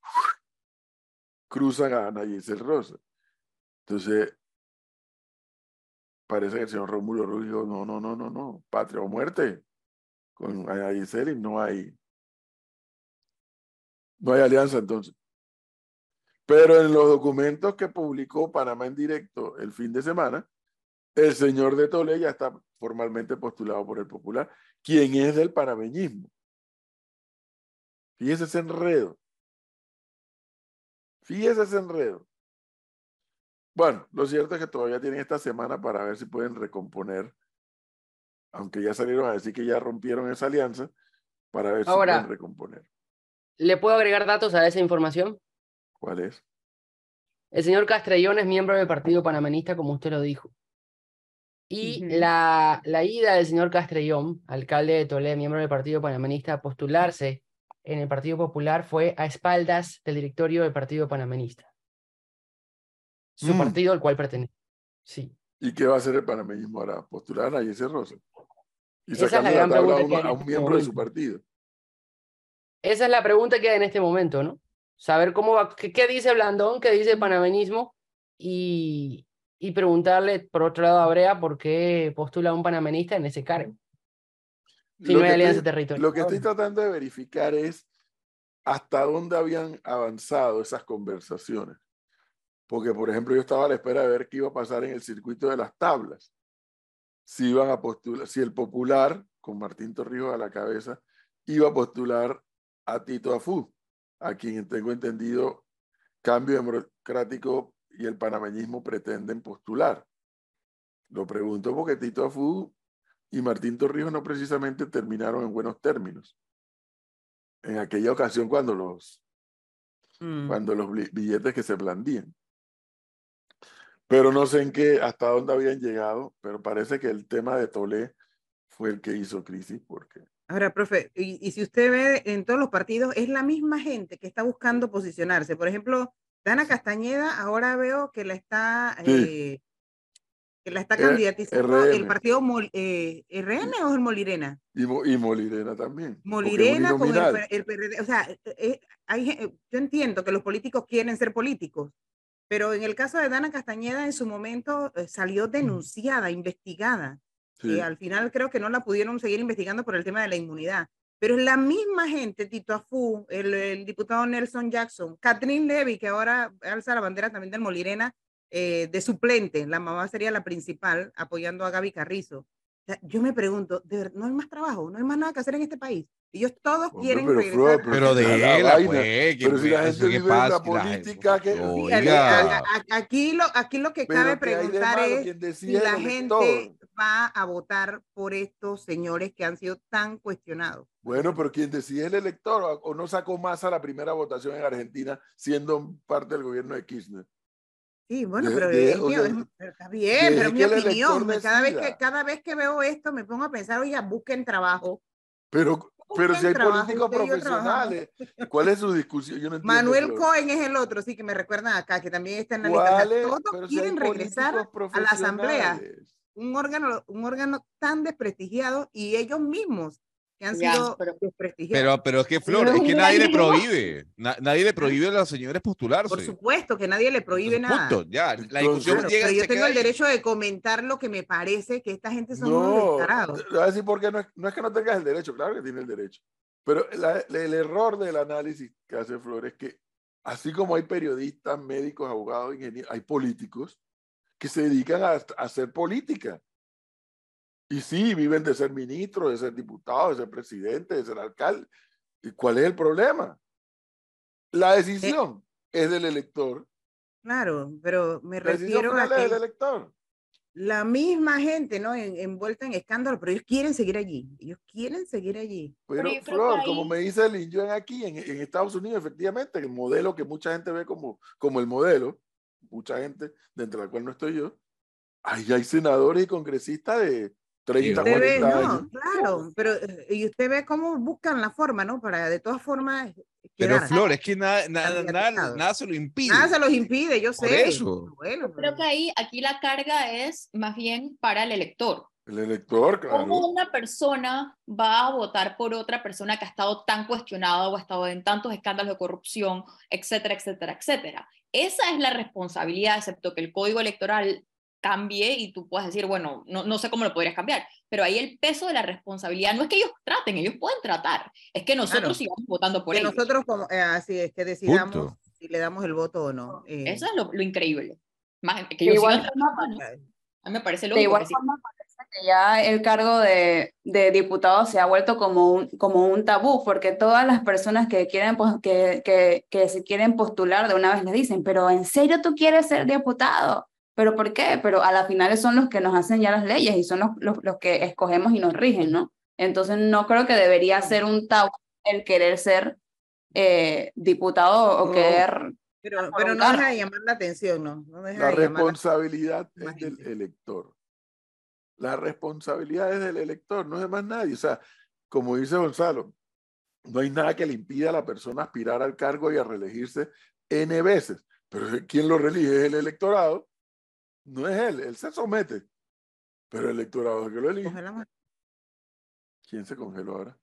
Speaker 2: cruzan a Ana Giselle Rosa. Entonces, parece que el señor Rómulo Ruz dijo, no, no, no, no, no, patria o muerte. Con Ana Giselle no hay, no hay alianza entonces. Pero en los documentos que publicó Panamá en directo el fin de semana, el señor de Tole ya está formalmente postulado por el Popular, quien es del panameñismo. Fíjese ese enredo. Fíjese ese enredo. Bueno, lo cierto es que todavía tienen esta semana para ver si pueden recomponer, aunque ya salieron a decir que ya rompieron esa alianza, para ver si pueden recomponer.
Speaker 6: ¿Le puedo agregar datos a esa información?
Speaker 2: ¿Cuál es?
Speaker 6: El señor Castrellón es miembro del Partido Panamanista, como usted lo dijo. Y la, la ida del señor Castrellón, alcalde de Tolé, miembro del Partido Panamanista, a postularse en el Partido Popular fue a espaldas del directorio del Partido Panamanista su mm. partido al cual pertenece. Sí.
Speaker 2: ¿Y qué va a hacer el panameñismo ahora? ¿Postular a Jesse Rosa? Y sacarle la, la tabla a, un, a un este miembro de su partido.
Speaker 6: Esa es la pregunta que hay en este momento, ¿no? Saber cómo va, qué, qué dice Blandón, qué dice el panameñismo y, y preguntarle, por otro lado, a Brea por qué postula a un panameñista en ese cargo. Si no hay alianza territorial.
Speaker 2: Lo que estoy tratando de verificar es hasta dónde habían avanzado esas conversaciones porque por ejemplo yo estaba a la espera de ver qué iba a pasar en el circuito de las tablas. Si iban a postular, si el popular, con Martín Torrijos a la cabeza, iba a postular a Tito Afú, a quien tengo entendido Cambio Democrático y el panameñismo pretenden postular. Lo pregunto porque Tito Afú y Martín Torrijos no precisamente terminaron en buenos términos. En aquella ocasión cuando los, mm. cuando los billetes que se blandían. Pero no sé en qué, hasta dónde habían llegado, pero parece que el tema de Tolé fue el que hizo crisis, porque...
Speaker 1: Ahora, profe, y, si usted ve en todos los partidos, es la misma gente que está buscando posicionarse. Por ejemplo, Dana Castañeda, ahora veo que la está, eh, que la está candidatizando el partido eh, RN o el Molirena.
Speaker 2: Y, y Molirena también.
Speaker 1: Molirena con el, PRD. O sea, eh, hay, yo entiendo que los políticos quieren ser políticos, pero en el caso de Dana Castañeda, en su momento eh, salió denunciada, investigada. Y al final creo que no la pudieron seguir investigando por el tema de la inmunidad. Pero es la misma gente, Tito Afú, el, diputado Nelson Jackson, Catherine Levy, que ahora alza la bandera también del Molirena, eh, de suplente, la mamá sería la principal, apoyando a Gaby Carrizo yo me pregunto, ¿de verdad, no hay más trabajo? ¿No hay más nada que hacer en este país? Ellos todos quieren
Speaker 4: pero,
Speaker 1: regresar.
Speaker 4: Pero, de él, pues.
Speaker 2: Pero si la gente vive en la política, que...
Speaker 1: aquí, lo, aquí lo que cabe preguntar es si la gente va a votar por estos señores que han sido tan cuestionados.
Speaker 2: Bueno, pero quien decide el elector o no sacó más a la primera votación en Argentina siendo parte del gobierno de Kirchner.
Speaker 1: Sí, bueno,
Speaker 2: De-
Speaker 1: pero
Speaker 2: de-
Speaker 1: es
Speaker 2: o
Speaker 1: mi-
Speaker 2: sea,
Speaker 1: es- pero está bien, pero es mi opinión. Cada vez, que, cada vez que veo esto me pongo a pensar, oiga, busquen trabajo.
Speaker 2: Pero, pero si hay
Speaker 1: trabajo,
Speaker 2: políticos profesionales, ¿cuál es su discusión? Yo no entiendo.
Speaker 1: Manuel
Speaker 2: Flor.
Speaker 1: Cohen es el otro, sí, que me recuerdan acá, que también está en la lista. Todos
Speaker 2: Pero si
Speaker 1: quieren regresar a la asamblea. Un órgano, un órgano tan desprestigiado y ellos mismos que han
Speaker 3: Ya,
Speaker 1: sido
Speaker 3: pero-
Speaker 1: desprestigiados.
Speaker 4: Pero, pero es que Flor, es que nadie le prohíbe. na- nadie le prohíbe a las señoras postularse.
Speaker 1: Por supuesto que nadie le prohíbe
Speaker 4: Entonces,
Speaker 1: nada.
Speaker 4: punto, ya, la discusión
Speaker 1: Claro,
Speaker 4: llega
Speaker 1: pero yo tengo el
Speaker 4: ahí.
Speaker 1: derecho de comentar lo que me parece que esta gente son unos
Speaker 2: No,
Speaker 1: descarados.
Speaker 2: te voy a decir por qué no es, no es que no tengas el derecho, claro que tiene el derecho. Pero la- el error del análisis que hace Flor es que, así como hay periodistas, médicos, abogados, ingenieros, hay políticos que se dedican a, a hacer política. Y sí, viven de ser ministro, de ser diputado, de ser presidente, de ser alcalde. ¿Y cuál es el problema? La decisión es del elector.
Speaker 1: Claro, pero me
Speaker 2: La
Speaker 1: refiero a
Speaker 2: final es
Speaker 1: que
Speaker 2: del elector.
Speaker 1: la misma gente, ¿no? En- envuelta en escándalo, pero ellos quieren seguir allí. Ellos quieren seguir allí.
Speaker 2: Pero,
Speaker 3: Pero
Speaker 2: Flor,
Speaker 3: que
Speaker 2: como
Speaker 3: ahí-
Speaker 2: me dice Lin Yuen aquí en, en Estados Unidos, efectivamente, el modelo que mucha gente ve como, como el modelo, mucha gente, de entre la cual no estoy yo, ahí hay senadores y congresistas de 30,
Speaker 1: Usted ve,
Speaker 2: 40
Speaker 1: no,
Speaker 2: años.
Speaker 1: claro, pero eh, y usted ve cómo buscan la forma, ¿no? Para de todas formas
Speaker 4: Pero
Speaker 1: quedar.
Speaker 4: Flor, es que nada, nada, nada, nada se lo impide.
Speaker 1: Nada se los impide, yo
Speaker 4: Por
Speaker 1: sé.
Speaker 4: eso.
Speaker 1: Bueno,
Speaker 3: Creo
Speaker 1: pero-
Speaker 3: que ahí, aquí la carga es más bien para el elector.
Speaker 2: El elector,
Speaker 3: ¿Cómo
Speaker 2: claro.
Speaker 3: una persona va a votar por otra persona que ha estado tan cuestionada o ha estado en tantos escándalos de corrupción, etcétera, etcétera, etcétera? Esa es la responsabilidad, excepto que el código electoral cambie y tú puedas decir, bueno, no, no sé cómo lo podrías cambiar, pero ahí el peso de la responsabilidad no es que ellos traten, ellos pueden tratar, es que nosotros
Speaker 1: Claro.
Speaker 3: sigamos votando por
Speaker 1: que
Speaker 3: ellos.
Speaker 1: nosotros como eh, así es que decidamos
Speaker 4: Punto.
Speaker 1: si le damos el voto o no. eh,
Speaker 3: Eso es lo, lo increíble. Más, que
Speaker 5: De
Speaker 3: ellos
Speaker 5: igual
Speaker 3: sigan
Speaker 5: forma,
Speaker 3: tratando, a mí me parece
Speaker 5: igual
Speaker 3: que
Speaker 5: que ya el cargo de, de diputado se ha vuelto como un, como un tabú, porque todas las personas que, quieren, que, que, que se quieren postular de una vez les dicen, pero ¿en serio tú quieres ser diputado? ¿Pero por qué? Pero a las finales son los que nos hacen ya las leyes y son los, los, los que escogemos y nos rigen, ¿no? Entonces no creo que debería ser un tabú el querer ser eh, diputado o
Speaker 2: No.
Speaker 5: querer...
Speaker 1: pero, no deja de llamar la atención, ¿no? No deja
Speaker 2: La
Speaker 1: de llamar la-
Speaker 2: responsabilidad es del elector. La responsabilidad es del elector, no es de más nadie. O sea, como dice Gonzalo, no hay nada que le impida a la persona aspirar al cargo y a reelegirse N veces. Pero quien lo reelige es el electorado, no es él, él se somete. Pero el electorado es el que lo elige.
Speaker 1: Congelamos.
Speaker 2: ¿Quién se congeló ahora?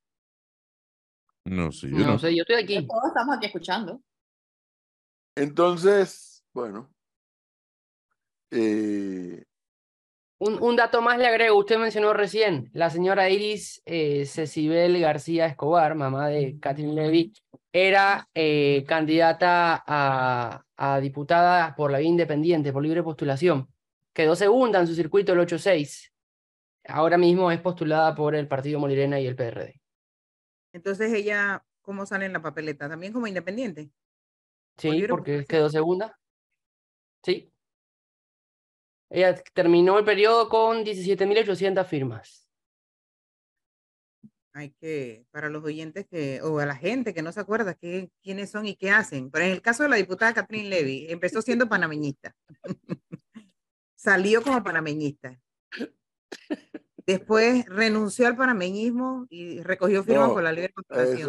Speaker 4: No sé, yo
Speaker 6: No
Speaker 4: no.
Speaker 6: sé, yo estoy aquí.
Speaker 3: Todos estamos aquí escuchando.
Speaker 2: Entonces, bueno, eh,
Speaker 6: Un, un dato más le agrego, usted mencionó recién, la señora Iris eh, Cecibel García Escobar, mamá de Catherine Levy, era eh, candidata a, a diputada por la vía independiente, por libre postulación. Quedó segunda en su circuito el 8-6. Ahora mismo es postulada por el Partido Molirena y el PRD.
Speaker 1: Entonces ella, ¿cómo sale en la papeleta? También como independiente.
Speaker 6: Sí, porque quedó segunda. Sí. Ella terminó el periodo con 17.800 firmas.
Speaker 1: Hay que, para los oyentes que, o a la gente que no se acuerda qué, quiénes son y qué hacen. Pero en el caso de la diputada Catherine Levy, empezó siendo panameñista. (laughs) Salió como panameñista. Después renunció al panameñismo y recogió firmas
Speaker 2: No,
Speaker 1: por la libre
Speaker 2: decir.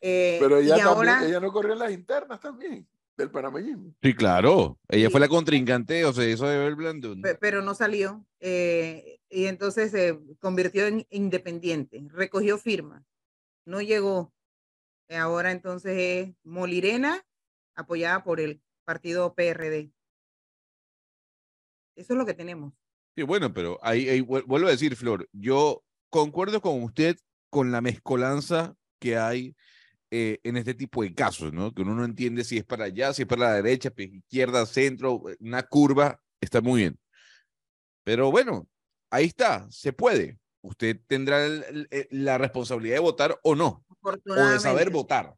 Speaker 1: Eh,
Speaker 2: pero ella
Speaker 1: y
Speaker 2: también,
Speaker 1: ahora,
Speaker 2: ella no corrió en las internas también, del panameñismo.
Speaker 4: Sí, claro. Ella fue la contrincante, o sea, eso de Blandón.
Speaker 1: pe- pero no salió. eh, y entonces se convirtió en independiente. Recogió firmas. No llegó. Ahora entonces es Molirena, apoyada por el partido PRD. Eso es lo que tenemos.
Speaker 4: Sí, bueno, pero ahí, ahí vuel- vuelvo a decir, Flor, yo concuerdo con usted con la mezcolanza que hay eh, en este tipo de casos, ¿no? Que uno no entiende si es para allá, si es para la derecha, izquierda, centro, una curva, está muy bien. Pero bueno, ahí está, se puede. Usted tendrá el- el- el- la responsabilidad de votar o no, o de saber votar.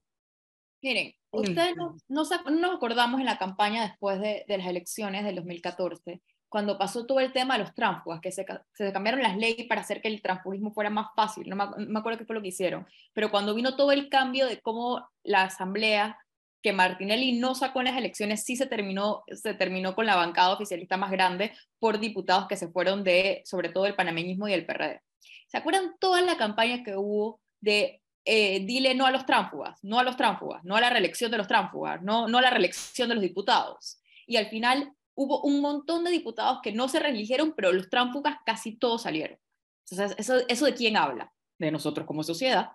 Speaker 3: Miren, ustedes no, no nos acordamos en la campaña después de, de las elecciones del 2014, cuando pasó todo el tema de los tránsfugas, que se, se cambiaron las leyes para hacer que el transfugismo fuera más fácil, no me, me acuerdo qué fue lo que hicieron, pero cuando vino todo el cambio de cómo la asamblea que Martinelli no sacó en las elecciones, sí se terminó, se terminó con la bancada oficialista más grande por diputados que se fueron de, sobre todo, el panameñismo y el PRD. ¿Se acuerdan toda la campaña que hubo de eh, dile no a los tránsfugas, no a los tránsfugas, no a la reelección de los tránsfugas, no, no a la reelección de los diputados? Y al final hubo un montón de diputados que no se reeligieron, pero los tránsfugas casi todos salieron. Entonces, ¿eso, ¿eso de quién habla? De nosotros como sociedad.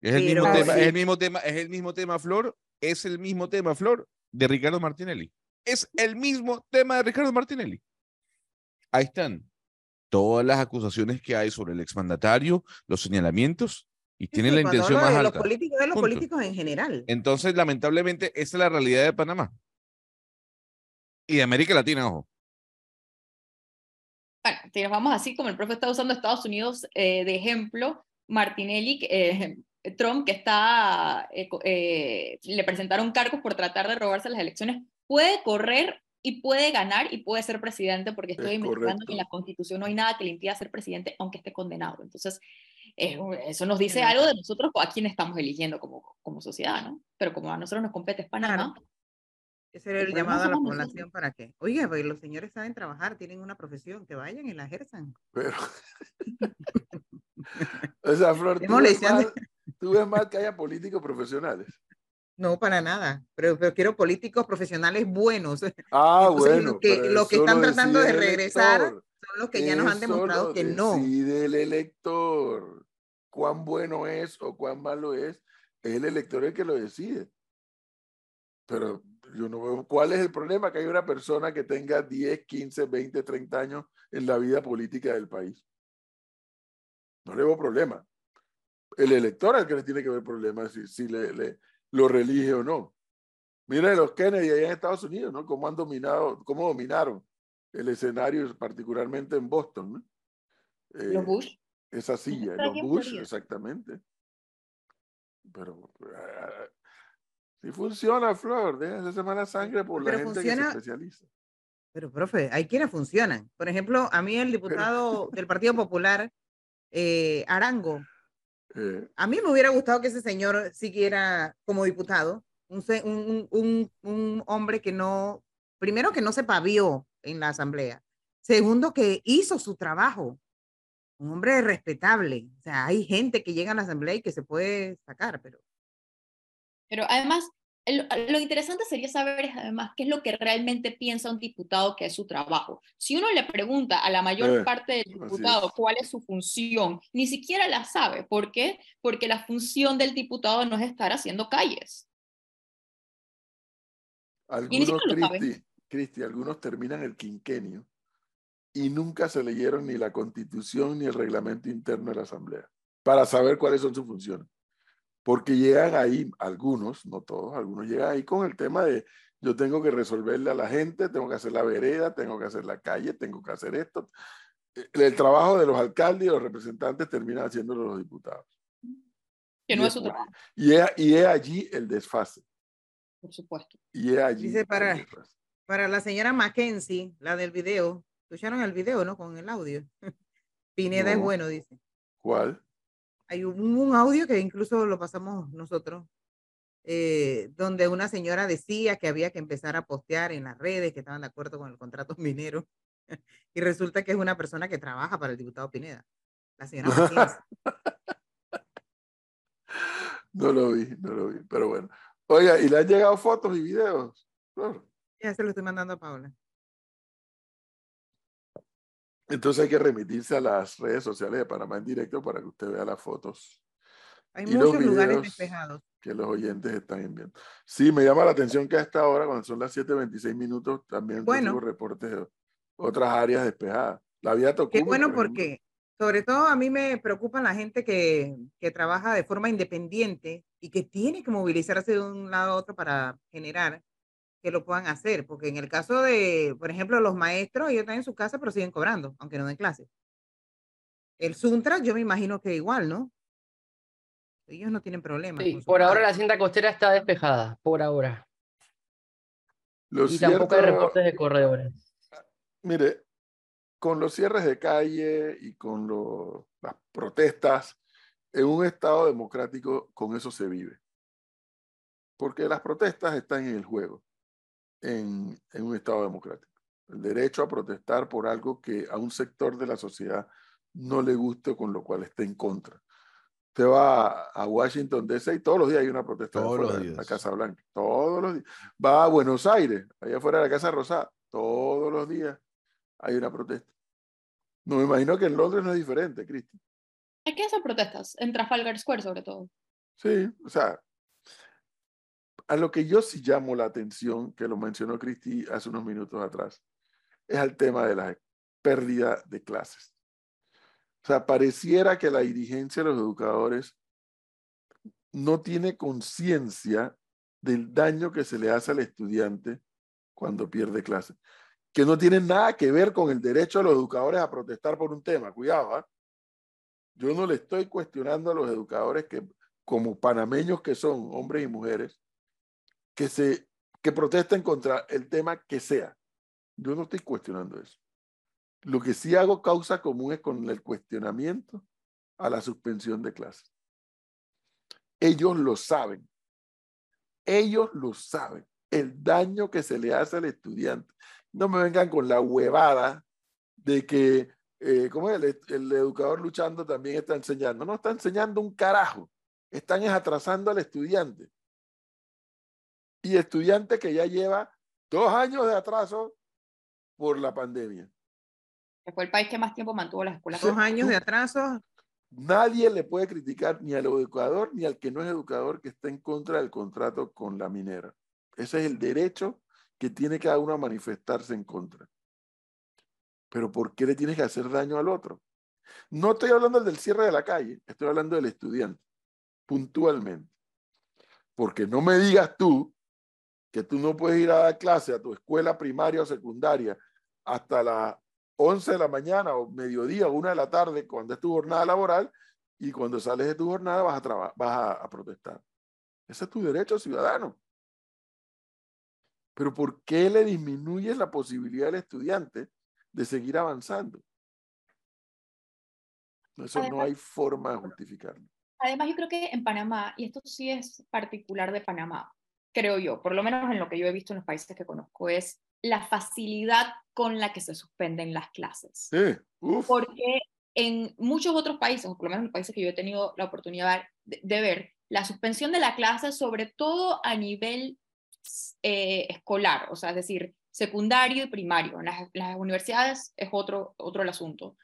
Speaker 4: Es el,
Speaker 1: Pero
Speaker 4: mismo tema, es el mismo tema, es el mismo tema, Flor, es el mismo tema, Flor, de Ricardo Martinelli. Es el mismo tema de Ricardo Martinelli. Ahí están todas las acusaciones que hay sobre el exmandatario, los señalamientos, y tienen
Speaker 1: sí,
Speaker 4: la intención más
Speaker 1: de los
Speaker 4: alta.
Speaker 1: políticos, de los
Speaker 4: Punto.
Speaker 1: políticos en general.
Speaker 4: Entonces, lamentablemente, esa es la realidad de Panamá. Y de América Latina, ojo.
Speaker 3: Bueno, si nos vamos así, como el profe está usando Estados Unidos eh, de ejemplo, Martinelli, eh, Trump, que está, eh, eh, le presentaron cargos por tratar de robarse las elecciones, puede correr y puede ganar y puede ser presidente, porque estoy
Speaker 2: Es
Speaker 3: investigando que en la Constitución no hay nada que le impida ser presidente, aunque esté condenado. Entonces, eh, eso nos dice
Speaker 1: Claro.
Speaker 3: algo de nosotros a quién estamos eligiendo como, como sociedad, ¿no? Pero como a nosotros nos compete es Panamá,
Speaker 1: Ese era
Speaker 3: el
Speaker 1: llamado a la población
Speaker 3: nosotros.
Speaker 1: para que, oiga, pues los señores saben trabajar, tienen una profesión, que vayan y la ejerzan.
Speaker 2: Pero. (laughs) o sea, Flor, tú ves, mal, tú ves mal que haya políticos profesionales.
Speaker 1: No, para nada, pero, pero quiero políticos profesionales buenos. Son
Speaker 2: Ah, (laughs)
Speaker 1: Entonces,
Speaker 2: bueno.
Speaker 1: lo que- que están
Speaker 2: lo
Speaker 1: tratando de regresar
Speaker 2: elector.
Speaker 1: los que ya nos han demostrado
Speaker 2: lo
Speaker 1: que no.
Speaker 2: Decide el elector. Cuán bueno es o cuán malo es, es el elector el que lo decide. Pero yo no veo cuál es el problema que hay una persona que tenga 10, 15, 20, 30 años en la vida política del país. No le veo problema. El elector es el que le tiene que ver problemas si, si le, le- lo relige o no. Mira los Kennedy allá en Estados Unidos, ¿no? Cómo han dominado, cómo dominaron el escenario, particularmente en Boston, ¿no?
Speaker 3: los
Speaker 2: Eh,
Speaker 3: Bush.
Speaker 2: Esa silla, los Bush, exactamente. Pero si funciona, Flor, de hacer mala sangre por la
Speaker 1: Pero
Speaker 2: gente que
Speaker 1: funciona-
Speaker 2: se especializa.
Speaker 1: Pero, profe, hay quienes funcionan. Por ejemplo, a mí el diputado del Partido Popular, eh, Arango, (laughs)
Speaker 2: Eh,
Speaker 1: a mí me hubiera gustado que ese señor siguiera como diputado, un, un, un, un hombre que no, primero que no se pavió en la asamblea, segundo que hizo su trabajo, un hombre respetable. O sea, hay gente que llega a la asamblea y que se puede sacar, pero
Speaker 3: Pero además, el- lo interesante sería saber es, además qué es lo que realmente piensa un diputado que es su trabajo. Si uno le pregunta a la mayor
Speaker 2: Eh,
Speaker 3: parte del diputado
Speaker 2: es.
Speaker 3: cuál es su función, ni siquiera la sabe. ¿Por qué? Porque la función del diputado no es estar haciendo calles.
Speaker 2: algunos, Cristi, algunos terminan el quinquenio y nunca se leyeron ni la constitución ni el reglamento interno de la asamblea para saber cuáles son sus funciones. Porque llegan ahí, algunos, no todos, algunos llegan ahí con el tema de yo tengo que resolverle a la gente, tengo que hacer la vereda, tengo que hacer la calle, tengo que hacer esto. El, el trabajo de los alcaldes y los representantes terminan haciéndolo los diputados.
Speaker 3: Que no
Speaker 2: Y
Speaker 3: es su trabajo,
Speaker 2: Y es, y es allí el desfase.
Speaker 3: por supuesto.
Speaker 2: Y es allí
Speaker 1: Dice para- para la señora Mackenzie, la del video, escucharon el video, ¿no? Con el audio. (laughs) Pineda es
Speaker 2: No.
Speaker 1: bueno, dice.
Speaker 2: ¿Cuál?
Speaker 1: Hay un, un audio que incluso lo pasamos nosotros, eh, donde una señora decía que había que empezar a postear en las redes que estaban de acuerdo con el contrato (laughs) minero. y resulta que es una persona que trabaja para el diputado Pineda, la señora Mackenzie. (laughs)
Speaker 2: No lo vi, no lo vi, pero bueno. Oiga, ¿y le han llegado fotos y videos? Flor?
Speaker 1: ya se lo estoy mandando a Paula.
Speaker 2: Entonces hay que remitirse a las redes sociales de Panamá en directo para que usted vea las fotos
Speaker 1: Hay
Speaker 2: Y los
Speaker 1: muchos lugares despejados.
Speaker 2: que los oyentes están enviando. Sí, me llama la atención que a esta hora, cuando son las 7.26 minutos, también
Speaker 1: Bueno.
Speaker 2: tengo reportes de otras áreas despejadas. La vía
Speaker 1: Qué
Speaker 2: Tocumen,
Speaker 1: bueno
Speaker 2: por
Speaker 1: porque, sobre todo a mí me preocupa la gente que, que trabaja de forma independiente y que tiene que movilizarse de un lado a otro para generar que lo puedan hacer. Porque en el caso de, por ejemplo, los maestros, ellos están en su casa, pero siguen cobrando, aunque no den clases. El Suntra, yo me imagino que igual, ¿no? Ellos no tienen problemas.
Speaker 6: Sí, por ahora la cinta costera está despejada, por ahora.
Speaker 2: Lo
Speaker 6: Y tampoco hay reportes de corredores.
Speaker 2: Mire, con los cierres de calle y con lo- las protestas en un Estado democrático con eso se vive. Porque las protestas están en el juego, en, en un Estado democrático. El derecho a protestar por algo que a un sector de la sociedad no le guste, con lo cual esté en contra. Usted va a Washington DC y todos los días hay una protesta
Speaker 4: Todos los
Speaker 2: de la
Speaker 4: días.
Speaker 2: Casa Blanca. Todos los días. Va a Buenos Aires, allá afuera de la Casa Rosada. Todos los días hay una protesta. No me imagino que en Londres no es diferente, Cristi.
Speaker 3: Hay que hacer protestas, en Trafalgar Square sobre todo.
Speaker 2: Sí, o sea, a lo que yo sí llamo la atención, que lo mencionó Cristi hace unos minutos atrás, es al tema de la pérdida de clases. O sea, pareciera que la dirigencia de los educadores no tiene conciencia del daño que se le hace al estudiante cuando pierde clases, que no tiene nada que ver con el derecho de los educadores a protestar por un tema. Cuidado, ¿ah? Yo no le estoy cuestionando a los educadores que, como panameños que son, hombres y mujeres, que, se, que protesten contra el tema que sea. Yo no estoy cuestionando eso. Lo que sí hago causa común es con el cuestionamiento a la suspensión de clases. Ellos lo saben. Ellos lo saben. El daño que se le hace al estudiante. No me vengan con la huevada de que, eh, ¿cómo es? El, el educador luchando también está enseñando. No está enseñando un carajo. Están es atrasando al estudiante. Y estudiante que ya lleva dos años de atraso por la pandemia.
Speaker 3: Que fue el país que más tiempo mantuvo las escuelas.
Speaker 1: Dos años de atraso.
Speaker 2: Nadie le puede criticar ni al educador ni al que no es educador que está en contra del contrato con la minera. Ese es el derecho que tiene cada uno a manifestarse en contra. Pero ¿por qué le tienes que hacer daño al otro? No estoy hablando del cierre de la calle, estoy hablando del estudiante, puntualmente. Porque no me digas tú tú no puedes ir a dar clase a tu escuela primaria o secundaria hasta las 11 de la mañana o mediodía o una de la tarde cuando es tu jornada laboral y cuando sales de tu jornada vas a, vas a, protestar. Ese es tu derecho ciudadano. Pero ¿por qué le disminuyes la posibilidad al estudiante de seguir avanzando? Eso no hay forma de justificarlo.
Speaker 3: Además, yo creo que en Panamá, y esto sí es particular de Panamá, creo yo, por lo menos en lo que yo he visto en los países que conozco, es la facilidad con la que se suspenden las clases.
Speaker 2: Sí, uf,
Speaker 3: Porque en muchos otros países, o por lo menos en los países que yo he tenido la oportunidad de, de ver, la suspensión de la clase, sobre todo a nivel eh, escolar, o sea, es decir, secundario y primario. En las, las universidades es otro, otro el asunto.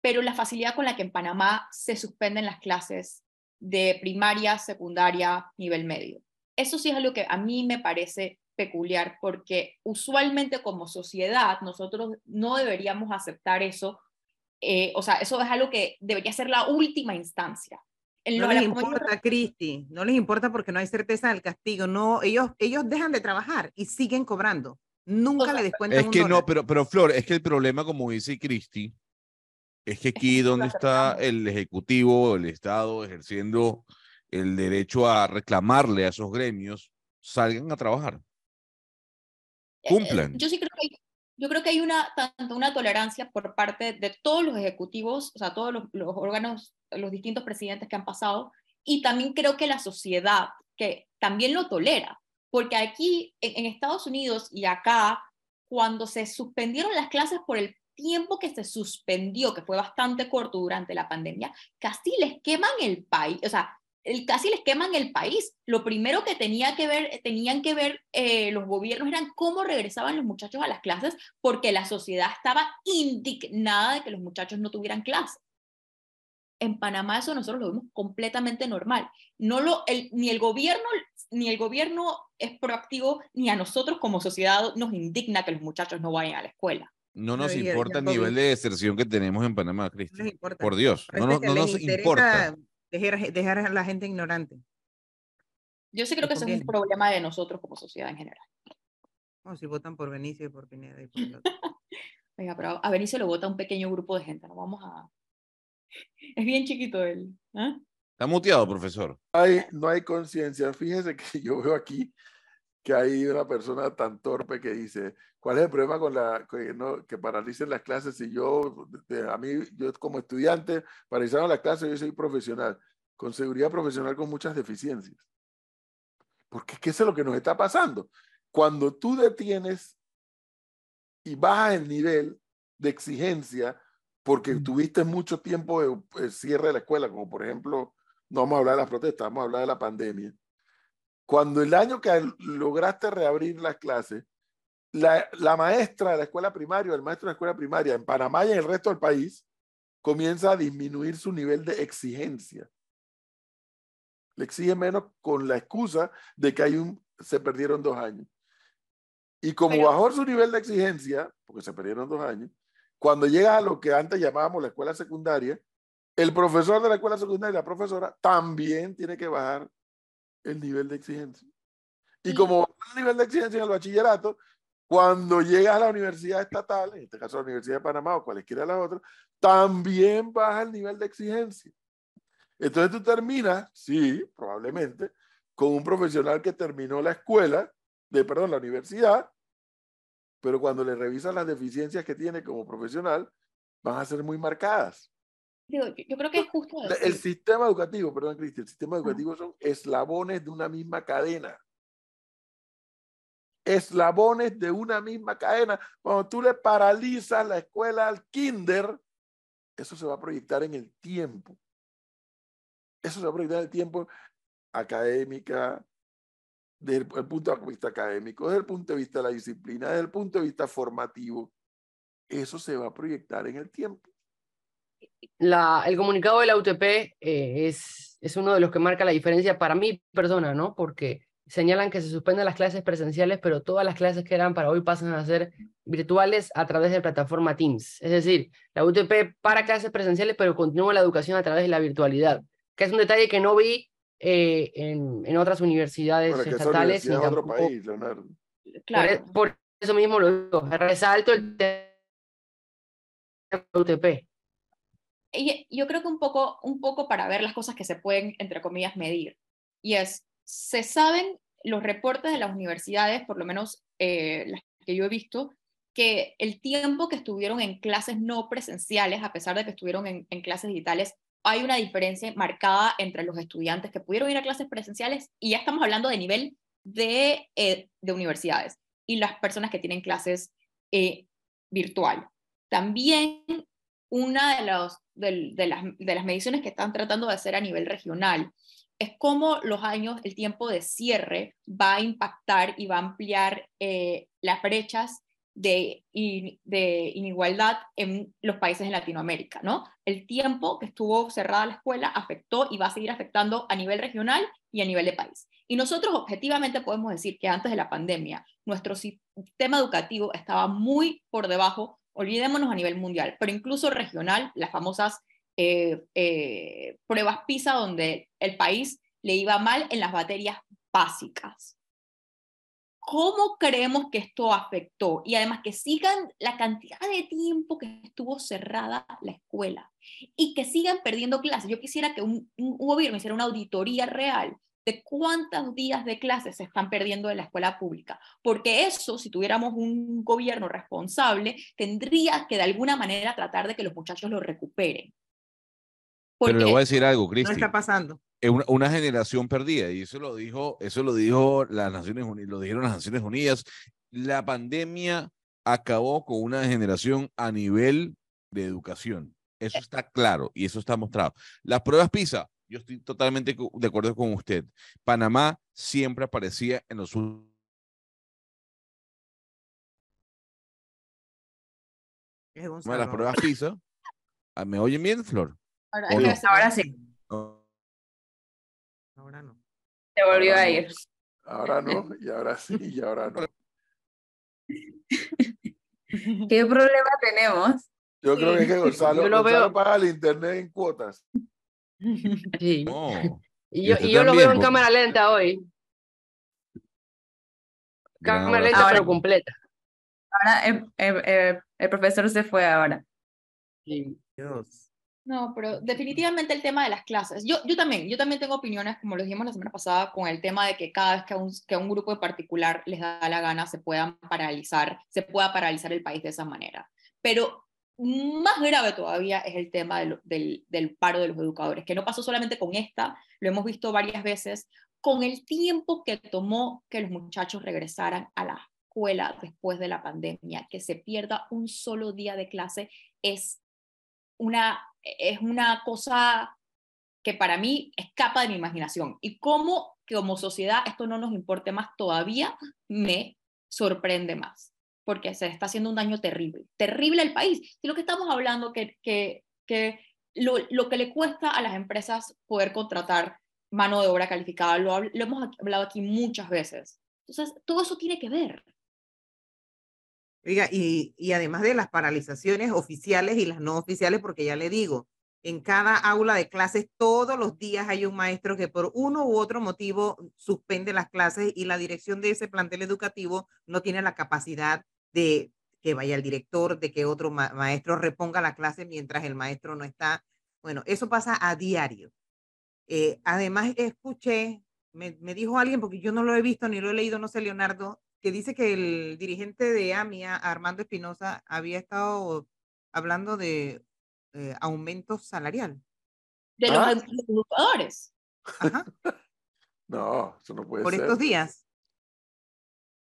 Speaker 3: Pero la facilidad con la que en Panamá se suspenden las clases de primaria, secundaria, nivel medio. Eso sí es algo que a mí me parece peculiar, porque usualmente como sociedad nosotros no deberíamos aceptar eso. eh, o sea, eso es algo que debería ser la última instancia. En
Speaker 1: No
Speaker 3: lo-
Speaker 1: les importa, Cristi, no les importa porque no hay certeza del castigo. No, ellos, ellos dejan de trabajar y siguen cobrando. Nunca
Speaker 3: sea,
Speaker 1: le descuentan
Speaker 4: Es
Speaker 1: un
Speaker 4: que no, pero, pero Flor, es que el problema, como dice Cristi, es que aquí donde está el Ejecutivo, el Estado ejerciendo el derecho a reclamarle a esos gremios, salgan a trabajar.
Speaker 3: Eh,
Speaker 4: Cumplan.
Speaker 3: Yo sí creo que hay, yo creo que hay una, tanto una tolerancia por parte de todos los ejecutivos, o sea, todos los, los órganos, los distintos presidentes que han pasado, y también creo que la sociedad, que también lo tolera, porque aquí en, en Estados Unidos y acá, cuando se suspendieron las clases por el tiempo que se suspendió, que fue bastante corto durante la pandemia, casi les queman el país, o sea, casi les queman el país. Lo primero que tenía que ver, tenían que ver eh, los gobiernos eran cómo regresaban los muchachos a las clases, porque la sociedad estaba indignada de que los muchachos no tuvieran clases. En Panamá eso nosotros lo vemos completamente normal. No lo, el- ni el gobierno ni el gobierno es proactivo, ni a nosotros como sociedad nos indigna que los muchachos no vayan a la escuela.
Speaker 4: No
Speaker 1: No,
Speaker 4: nos importa
Speaker 1: el
Speaker 4: el nivel de deserción que tenemos en Panamá,
Speaker 1: No
Speaker 4: Cristi.
Speaker 1: les importa.
Speaker 4: Por Dios, no, no nos
Speaker 1: interesa
Speaker 4: importa.
Speaker 1: Dejar, dejar a la gente ignorante.
Speaker 3: Yo sí creo que eso es un problema de nosotros como sociedad en general.
Speaker 1: O si votan por Benicio y por Pineda. Y por el otro.
Speaker 3: Oiga, pero a Benicio lo vota un pequeño grupo de gente, no vamos a... (laughs) Es bien chiquito él. ¿ah?
Speaker 4: Está muteado, profesor.
Speaker 2: hay, no hay conciencia. Fíjese que (laughs) yo veo aquí que hay una persona tan torpe que dice, ¿cuál es el problema con la que, no, que paralicen las clases? Si yo, de- a mí, yo como estudiante, paralizaron las clases, yo soy profesional, con seguridad profesional con muchas deficiencias. Porque es que eso es lo que nos está pasando. Cuando tú detienes y bajas el nivel de exigencia porque tuviste mucho tiempo de eh, cierre de la escuela, como por ejemplo, no vamos a hablar de las protestas, vamos a hablar de la pandemia. Cuando el año que lograste reabrir las clases, la, la maestra de la escuela primaria, o el maestro de la escuela primaria en Panamá y en el resto del país, comienza a disminuir su nivel de exigencia. Le exige menos con la excusa de que hay un, se perdieron dos años. Y como
Speaker 3: Pero-
Speaker 2: bajó su nivel de exigencia, porque se perdieron dos años, cuando llegas a lo que antes llamábamos la escuela secundaria, el profesor de la escuela secundaria y la profesora también tiene que bajar el nivel de exigencia. Y
Speaker 3: Sí.
Speaker 2: como el nivel de exigencia en el bachillerato, cuando llegas a la universidad estatal, en este caso la Universidad de Panamá o cualesquiera de las otras, también baja el nivel de exigencia. Entonces tú terminas, sí, probablemente, con un profesional que terminó la escuela, de, perdón, la universidad, pero cuando le revisas las deficiencias que tiene como profesional, van a ser muy marcadas.
Speaker 3: Digo, yo, yo creo que es justo
Speaker 2: La- El sistema educativo, perdón, Cristi, el sistema educativo son eslabones de una misma cadena. Eslabones de una misma cadena. Cuando tú le paralizas la escuela al kinder, eso se va a proyectar en el tiempo. Eso se va a proyectar en el tiempo académica, desde el punto de vista académico, desde el punto de vista de la disciplina, desde el punto de vista formativo. Eso se va a proyectar en el tiempo.
Speaker 6: La, el comunicado de la UTP eh, es, es uno de los que marca la diferencia para mi persona, ¿no? Porque señalan que se suspenden las clases presenciales, pero todas las clases que eran para hoy pasan a ser virtuales a través de plataforma Teams. Es decir, la UTP para clases presenciales, pero continúa la educación a través de la virtualidad, que es un detalle que no vi eh, en, en otras universidades
Speaker 2: Bueno, que
Speaker 6: estatales. ni
Speaker 2: universidad es otro
Speaker 6: tampoco-
Speaker 2: país, Leonardo.
Speaker 6: por,
Speaker 3: claro,
Speaker 6: por eso mismo lo digo, resalto el tema de la UTP.
Speaker 3: Yo creo que un poco, un poco para ver las cosas que se pueden, entre comillas, medir. Y es, se saben los reportes de las universidades, por lo menos eh, las que yo he visto, que el tiempo que estuvieron en clases no presenciales, a pesar de que estuvieron en, en clases digitales, hay una diferencia marcada entre los estudiantes que pudieron ir a clases presenciales, y ya estamos hablando de nivel de, eh, de universidades, y las personas que tienen clases eh, virtual. También una de, los, de, las, de las mediciones que están tratando de hacer a nivel regional es cómo los años, el tiempo de cierre va a impactar y va a ampliar eh, las brechas de, in- de inigualdad en los países de Latinoamérica, ¿no? El tiempo que estuvo cerrada la escuela afectó y va a seguir afectando a nivel regional y a nivel de país. Y nosotros objetivamente podemos decir que antes de la pandemia nuestro sistema educativo estaba muy por debajo, olvidémonos a nivel mundial, pero incluso regional, las famosas eh, eh, pruebas PISA donde el país le iba mal en las materias básicas. ¿Cómo creemos que esto afectó? Y además que sigan la cantidad de tiempo que estuvo cerrada la escuela y que sigan perdiendo clases. Yo quisiera que un, un gobierno hiciera una auditoría real de cuántos días de clases se están perdiendo en la escuela pública, porque eso, si tuviéramos un gobierno responsable, tendría que de alguna manera tratar de que los muchachos lo recuperen.
Speaker 4: Pero le
Speaker 3: Porque-
Speaker 4: voy a decir algo,
Speaker 1: No
Speaker 4: Cristi.
Speaker 1: está pasando.
Speaker 4: es una, una generación perdida y eso lo dijo eso lo dijo las Naciones Unidas lo dijeron las Naciones Unidas la pandemia acabó con una generación a nivel de educación eso está claro y eso está mostrado las pruebas PISA yo estoy totalmente de acuerdo con usted Panamá siempre aparecía en los últimos las pruebas PISA Ah, ¿me oyen bien Flor?
Speaker 3: Ahora,
Speaker 5: sí,
Speaker 1: Ahora no.
Speaker 5: se volvió
Speaker 2: Ahora
Speaker 5: a
Speaker 2: no.
Speaker 5: ir.
Speaker 2: Ahora no, y ahora sí, y ahora no. (laughs)
Speaker 5: ¿Qué problema tenemos?
Speaker 2: Yo creo que, es que Gonzalo,
Speaker 6: Yo lo
Speaker 2: Gonzalo
Speaker 6: veo-
Speaker 2: paga el internet en cuotas. (laughs)
Speaker 6: Sí.
Speaker 4: no
Speaker 6: Y yo,
Speaker 4: usted
Speaker 6: y yo lo veo en
Speaker 4: porque-
Speaker 6: cámara lenta hoy. Cámara lenta,
Speaker 5: Ahora-
Speaker 6: pero completa.
Speaker 5: Ahora el, el- el- el profesor se fue ahora.
Speaker 6: Sí.
Speaker 1: Dios.
Speaker 3: No, pero definitivamente el tema de las clases. Yo, yo también, yo también tengo opiniones, como lo dijimos la semana pasada, con el tema de que cada vez que a un, que a un grupo en particular les da la gana se puedan paralizar, se pueda paralizar el país de esa manera. Pero más grave todavía es el tema del, del, del paro de los educadores, que no pasó solamente con esta, lo hemos visto varias veces, con el tiempo que tomó que los muchachos regresaran a la escuela después de la pandemia, que se pierda un solo día de clase es una, es una cosa que para mí escapa de mi imaginación. Y cómo que como sociedad esto no nos importe más todavía, me sorprende más, porque se está haciendo un daño terrible, terrible al país. Y lo que estamos hablando, que, que, que lo, lo, que le cuesta a las empresas poder contratar mano de obra calificada, lo, lo hemos hablado aquí muchas veces. Entonces, todo eso tiene que ver.
Speaker 1: Oiga, y, y además de las paralizaciones oficiales y las no oficiales, porque ya le digo, en cada aula de clases todos los días hay un maestro que por uno u otro motivo suspende las clases y la dirección de ese plantel educativo no tiene la capacidad de que vaya el director, de que otro ma maestro reponga la clase mientras el maestro no está. Bueno, eso pasa a diario. Eh, además, escuché, me, me, dijo alguien, porque yo no lo he visto ni lo he leído, no sé, Leonardo, que dice que el dirigente de AMIA, Armando Espinosa, había estado hablando de eh, aumento salarial.
Speaker 3: De los ¿Ah? educadores.
Speaker 2: Ajá. (laughs) no, eso no puede
Speaker 1: Por
Speaker 2: ser.
Speaker 1: estos días.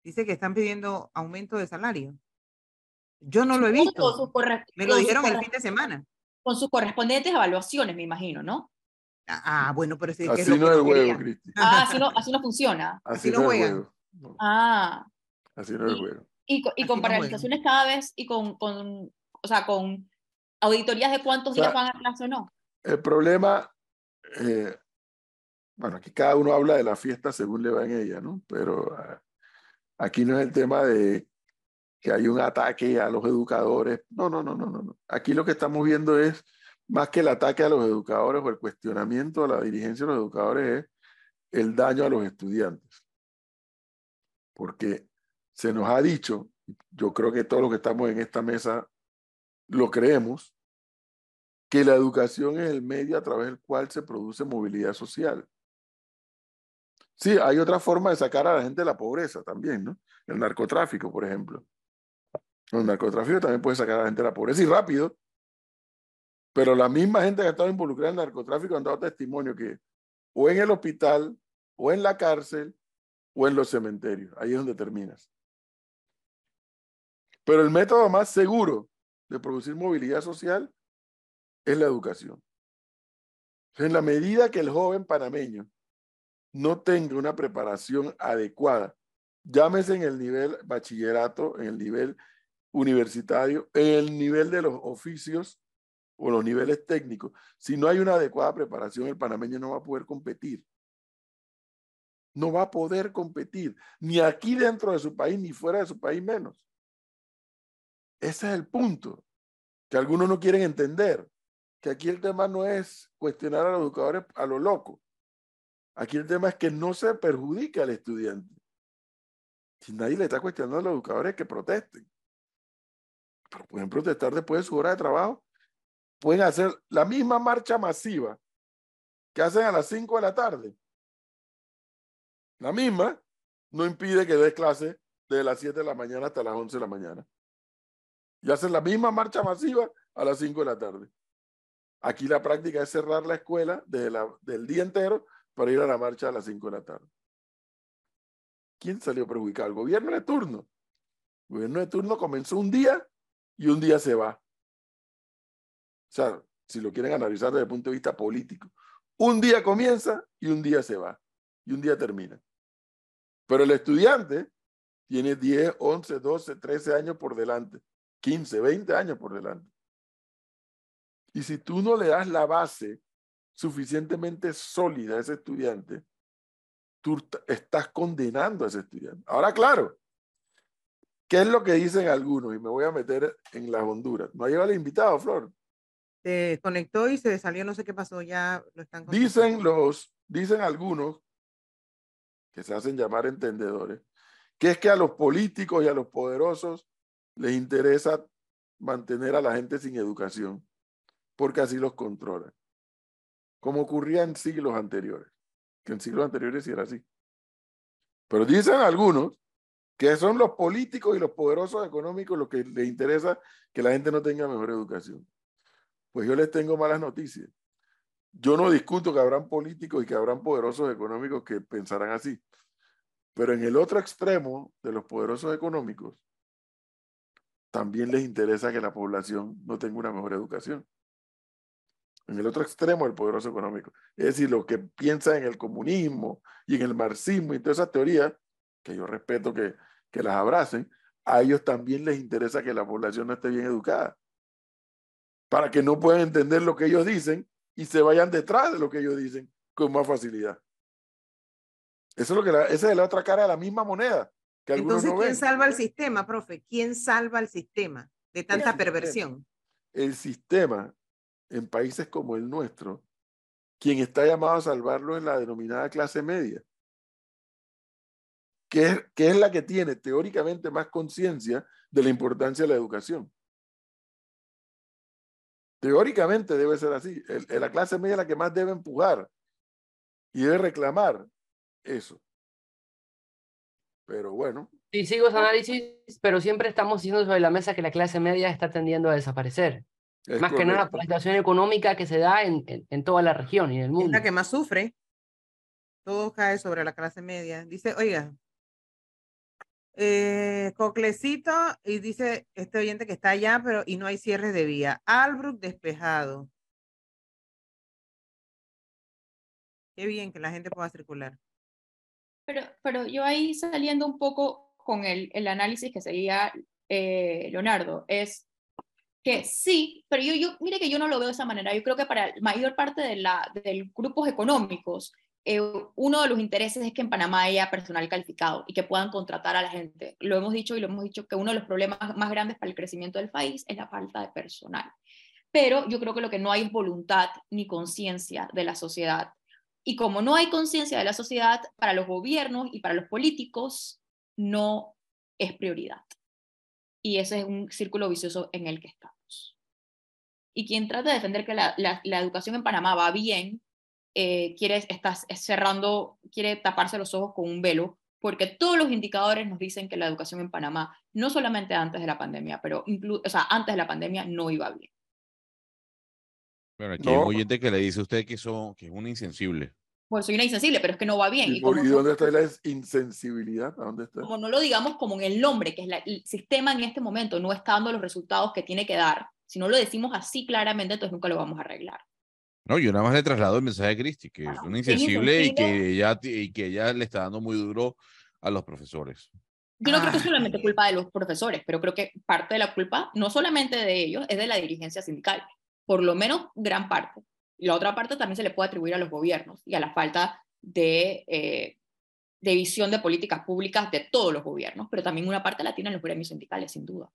Speaker 1: Dice que están pidiendo aumento de salario. Yo no lo he visto. Me lo dijeron el fin de semana.
Speaker 3: Con sus correspondientes evaluaciones, me imagino, ¿no?
Speaker 1: Ah, bueno, pero sí,
Speaker 2: así
Speaker 1: es lo
Speaker 2: no es el juego, Cristi.
Speaker 3: Ah, así no, así no funciona. (laughs)
Speaker 2: Así,
Speaker 1: así
Speaker 2: no
Speaker 1: no
Speaker 2: es el
Speaker 1: juegan.
Speaker 2: No,
Speaker 3: Ah,
Speaker 2: así no es el juego.
Speaker 3: y, con
Speaker 1: no juegan.
Speaker 3: paralizaciones cada vez y con, con, o sea, con auditorías de cuántos
Speaker 2: O sea,
Speaker 3: días van a clase o no.
Speaker 2: El problema, eh, bueno, aquí cada uno habla de la fiesta según le va en ella, ¿no? Pero ah, aquí no es el tema de que hay un ataque a los educadores. No, no, no, no, no. Aquí lo que estamos viendo es, más que el ataque a los educadores o el cuestionamiento a la dirigencia de los educadores, es el daño a los estudiantes. Porque se nos ha dicho, yo creo que todos los que estamos en esta mesa lo creemos, que la educación es el medio a través del cual se produce movilidad social. Sí, hay otra forma de sacar a la gente de la pobreza también, ¿no? El narcotráfico, por ejemplo. El narcotráfico también puede sacar a la gente de la pobreza y rápido, pero la misma gente que ha estado involucrada en el narcotráfico han dado testimonio que o en el hospital, o en la cárcel, o en los cementerios. Ahí es donde terminas. Pero el método más seguro de producir movilidad social es la educación. En la medida que el joven panameño no tenga una preparación adecuada, llámese en el nivel bachillerato, en el nivel universitario, en el nivel de los oficios o los niveles técnicos, si no hay una adecuada preparación, el panameño no va a poder competir. No va a poder competir, ni aquí dentro de su país, ni fuera de su país menos. Ese es el punto que algunos no quieren entender, que aquí el tema no es cuestionar a los educadores a lo loco. Aquí el tema es que no se perjudique al estudiante. Si nadie le está cuestionando a los educadores que protesten. Pero pueden protestar después de su hora de trabajo. Pueden hacer la misma marcha masiva que hacen a las 5 de la tarde. La misma no impide que des clase de las 7 de la mañana hasta las 11 de la mañana. Y hacen la misma marcha masiva a las 5 de la tarde. Aquí la práctica es cerrar la escuela desde del día entero para ir a la marcha a las 5 de la tarde. ¿Quién salió perjudicado? El gobierno de turno. El gobierno de turno comenzó un día y un día se va. O sea, si lo quieren analizar desde el punto de vista político, un día comienza y un día se va. Y un día termina. Pero el estudiante tiene 10, 11, 12, 13 años por delante, 15, 20 años por delante. Y si tú no le das la base suficientemente sólida a ese estudiante, tú estás condenando a ese estudiante. Ahora, claro, ¿qué es lo que dicen algunos? Y me voy a meter en las Honduras. No ha llegado el invitado, Flor.
Speaker 1: Se conectó y se salió, no sé qué pasó, ya lo están
Speaker 2: Dicen los, dicen algunos que se hacen llamar entendedores, que es que a los políticos y a los poderosos les interesa mantener a la gente sin educación. porque así los controlan. Como ocurría en siglos anteriores, que en siglos anteriores sí era así. Pero dicen algunos que son los políticos y los poderosos económicos los que les interesa que la gente no tenga mejor educación. Pues yo les tengo malas noticias. Yo no discuto que habrán políticos y que habrán poderosos económicos que pensarán así. Pero en el otro extremo de los poderosos económicos, también les interesa que la población no tenga una mejor educación. En el otro extremo del poderoso económico. Es decir, los que piensan en el comunismo y en el marxismo y todas esas teorías, que yo respeto que, que las abracen, a ellos también les interesa que la población no esté bien educada. Para que no puedan entender lo que ellos dicen y se vayan detrás de lo que ellos dicen con más facilidad. Eso es lo que la, esa es la otra cara de la misma moneda. Que
Speaker 1: Entonces,
Speaker 2: no
Speaker 1: ¿quién
Speaker 2: ven.
Speaker 1: salva el sistema, profe? ¿Quién salva el sistema de tanta perversión?
Speaker 2: El sistema en países como el nuestro, quien está llamado a salvarlo es la denominada clase media, que es, que es la que tiene teóricamente más conciencia de la importancia de la educación. Teóricamente debe ser así. La clase media es la que más debe empujar y debe reclamar eso. Pero bueno,
Speaker 6: Sí, sigo ese análisis, pero siempre estamos diciendo sobre la mesa que la clase media está tendiendo a desaparecer.
Speaker 2: Es
Speaker 6: Más que nada por la situación económica que se da en, en, en toda la región y en el
Speaker 1: Es
Speaker 6: mundo.
Speaker 1: la que más sufre. Todo cae sobre la clase media. Dice, oiga, eh, Coclecito, y dice este oyente que está allá, pero y no hay cierres de vía. Albrook despejado. Qué bien que la gente pueda circular.
Speaker 3: Pero, pero yo ahí saliendo un poco con el, el análisis que seguía eh, Leonardo, es que sí, pero yo, yo, mire que yo no lo veo de esa manera. Yo creo que para la mayor parte de, la, de grupos económicos, eh, uno de los intereses es que en Panamá haya personal calificado y que puedan contratar a la gente. Lo hemos dicho y lo hemos dicho que uno de los problemas más grandes para el crecimiento del país es la falta de personal. Pero yo creo que lo que no hay es voluntad ni conciencia de la sociedad. Y como no hay conciencia de la sociedad, para los gobiernos y para los políticos no es prioridad. Y ese es un círculo vicioso en el que estamos. Y quien trata de defender que la, la, la educación en Panamá va bien, eh, quiere, está cerrando, quiere taparse los ojos con un velo, porque todos los indicadores nos dicen que la educación en Panamá, no solamente antes de la pandemia, pero inclu o sea, antes de la pandemia no iba bien.
Speaker 4: Bueno, aquí hay
Speaker 2: No.
Speaker 4: un oyente que le dice a usted que, son, que es un insensible.
Speaker 3: Pues soy una insensible, pero es que no va bien.
Speaker 2: ¿Y,
Speaker 3: Y
Speaker 2: por- y dónde está la insensibilidad? ¿A dónde está?
Speaker 3: como no lo digamos como en el nombre, que es la- el sistema en este momento no está dando los resultados que tiene que dar, si no lo decimos así claramente, entonces nunca lo vamos a arreglar.
Speaker 4: No, yo nada más le traslado el mensaje a Cristi, que es una insensible y que, ella, y que ella le está dando muy duro a los profesores.
Speaker 3: Yo no creo que
Speaker 1: Ah.
Speaker 3: es solamente culpa de los profesores, pero creo que parte de la culpa, no solamente de ellos, es de la dirigencia sindical, por lo menos gran parte. Y la otra parte también se le puede atribuir a los gobiernos y a la falta de, eh, de visión de políticas públicas de todos los gobiernos, pero también una parte la tienen los gremios sindicales, sin duda.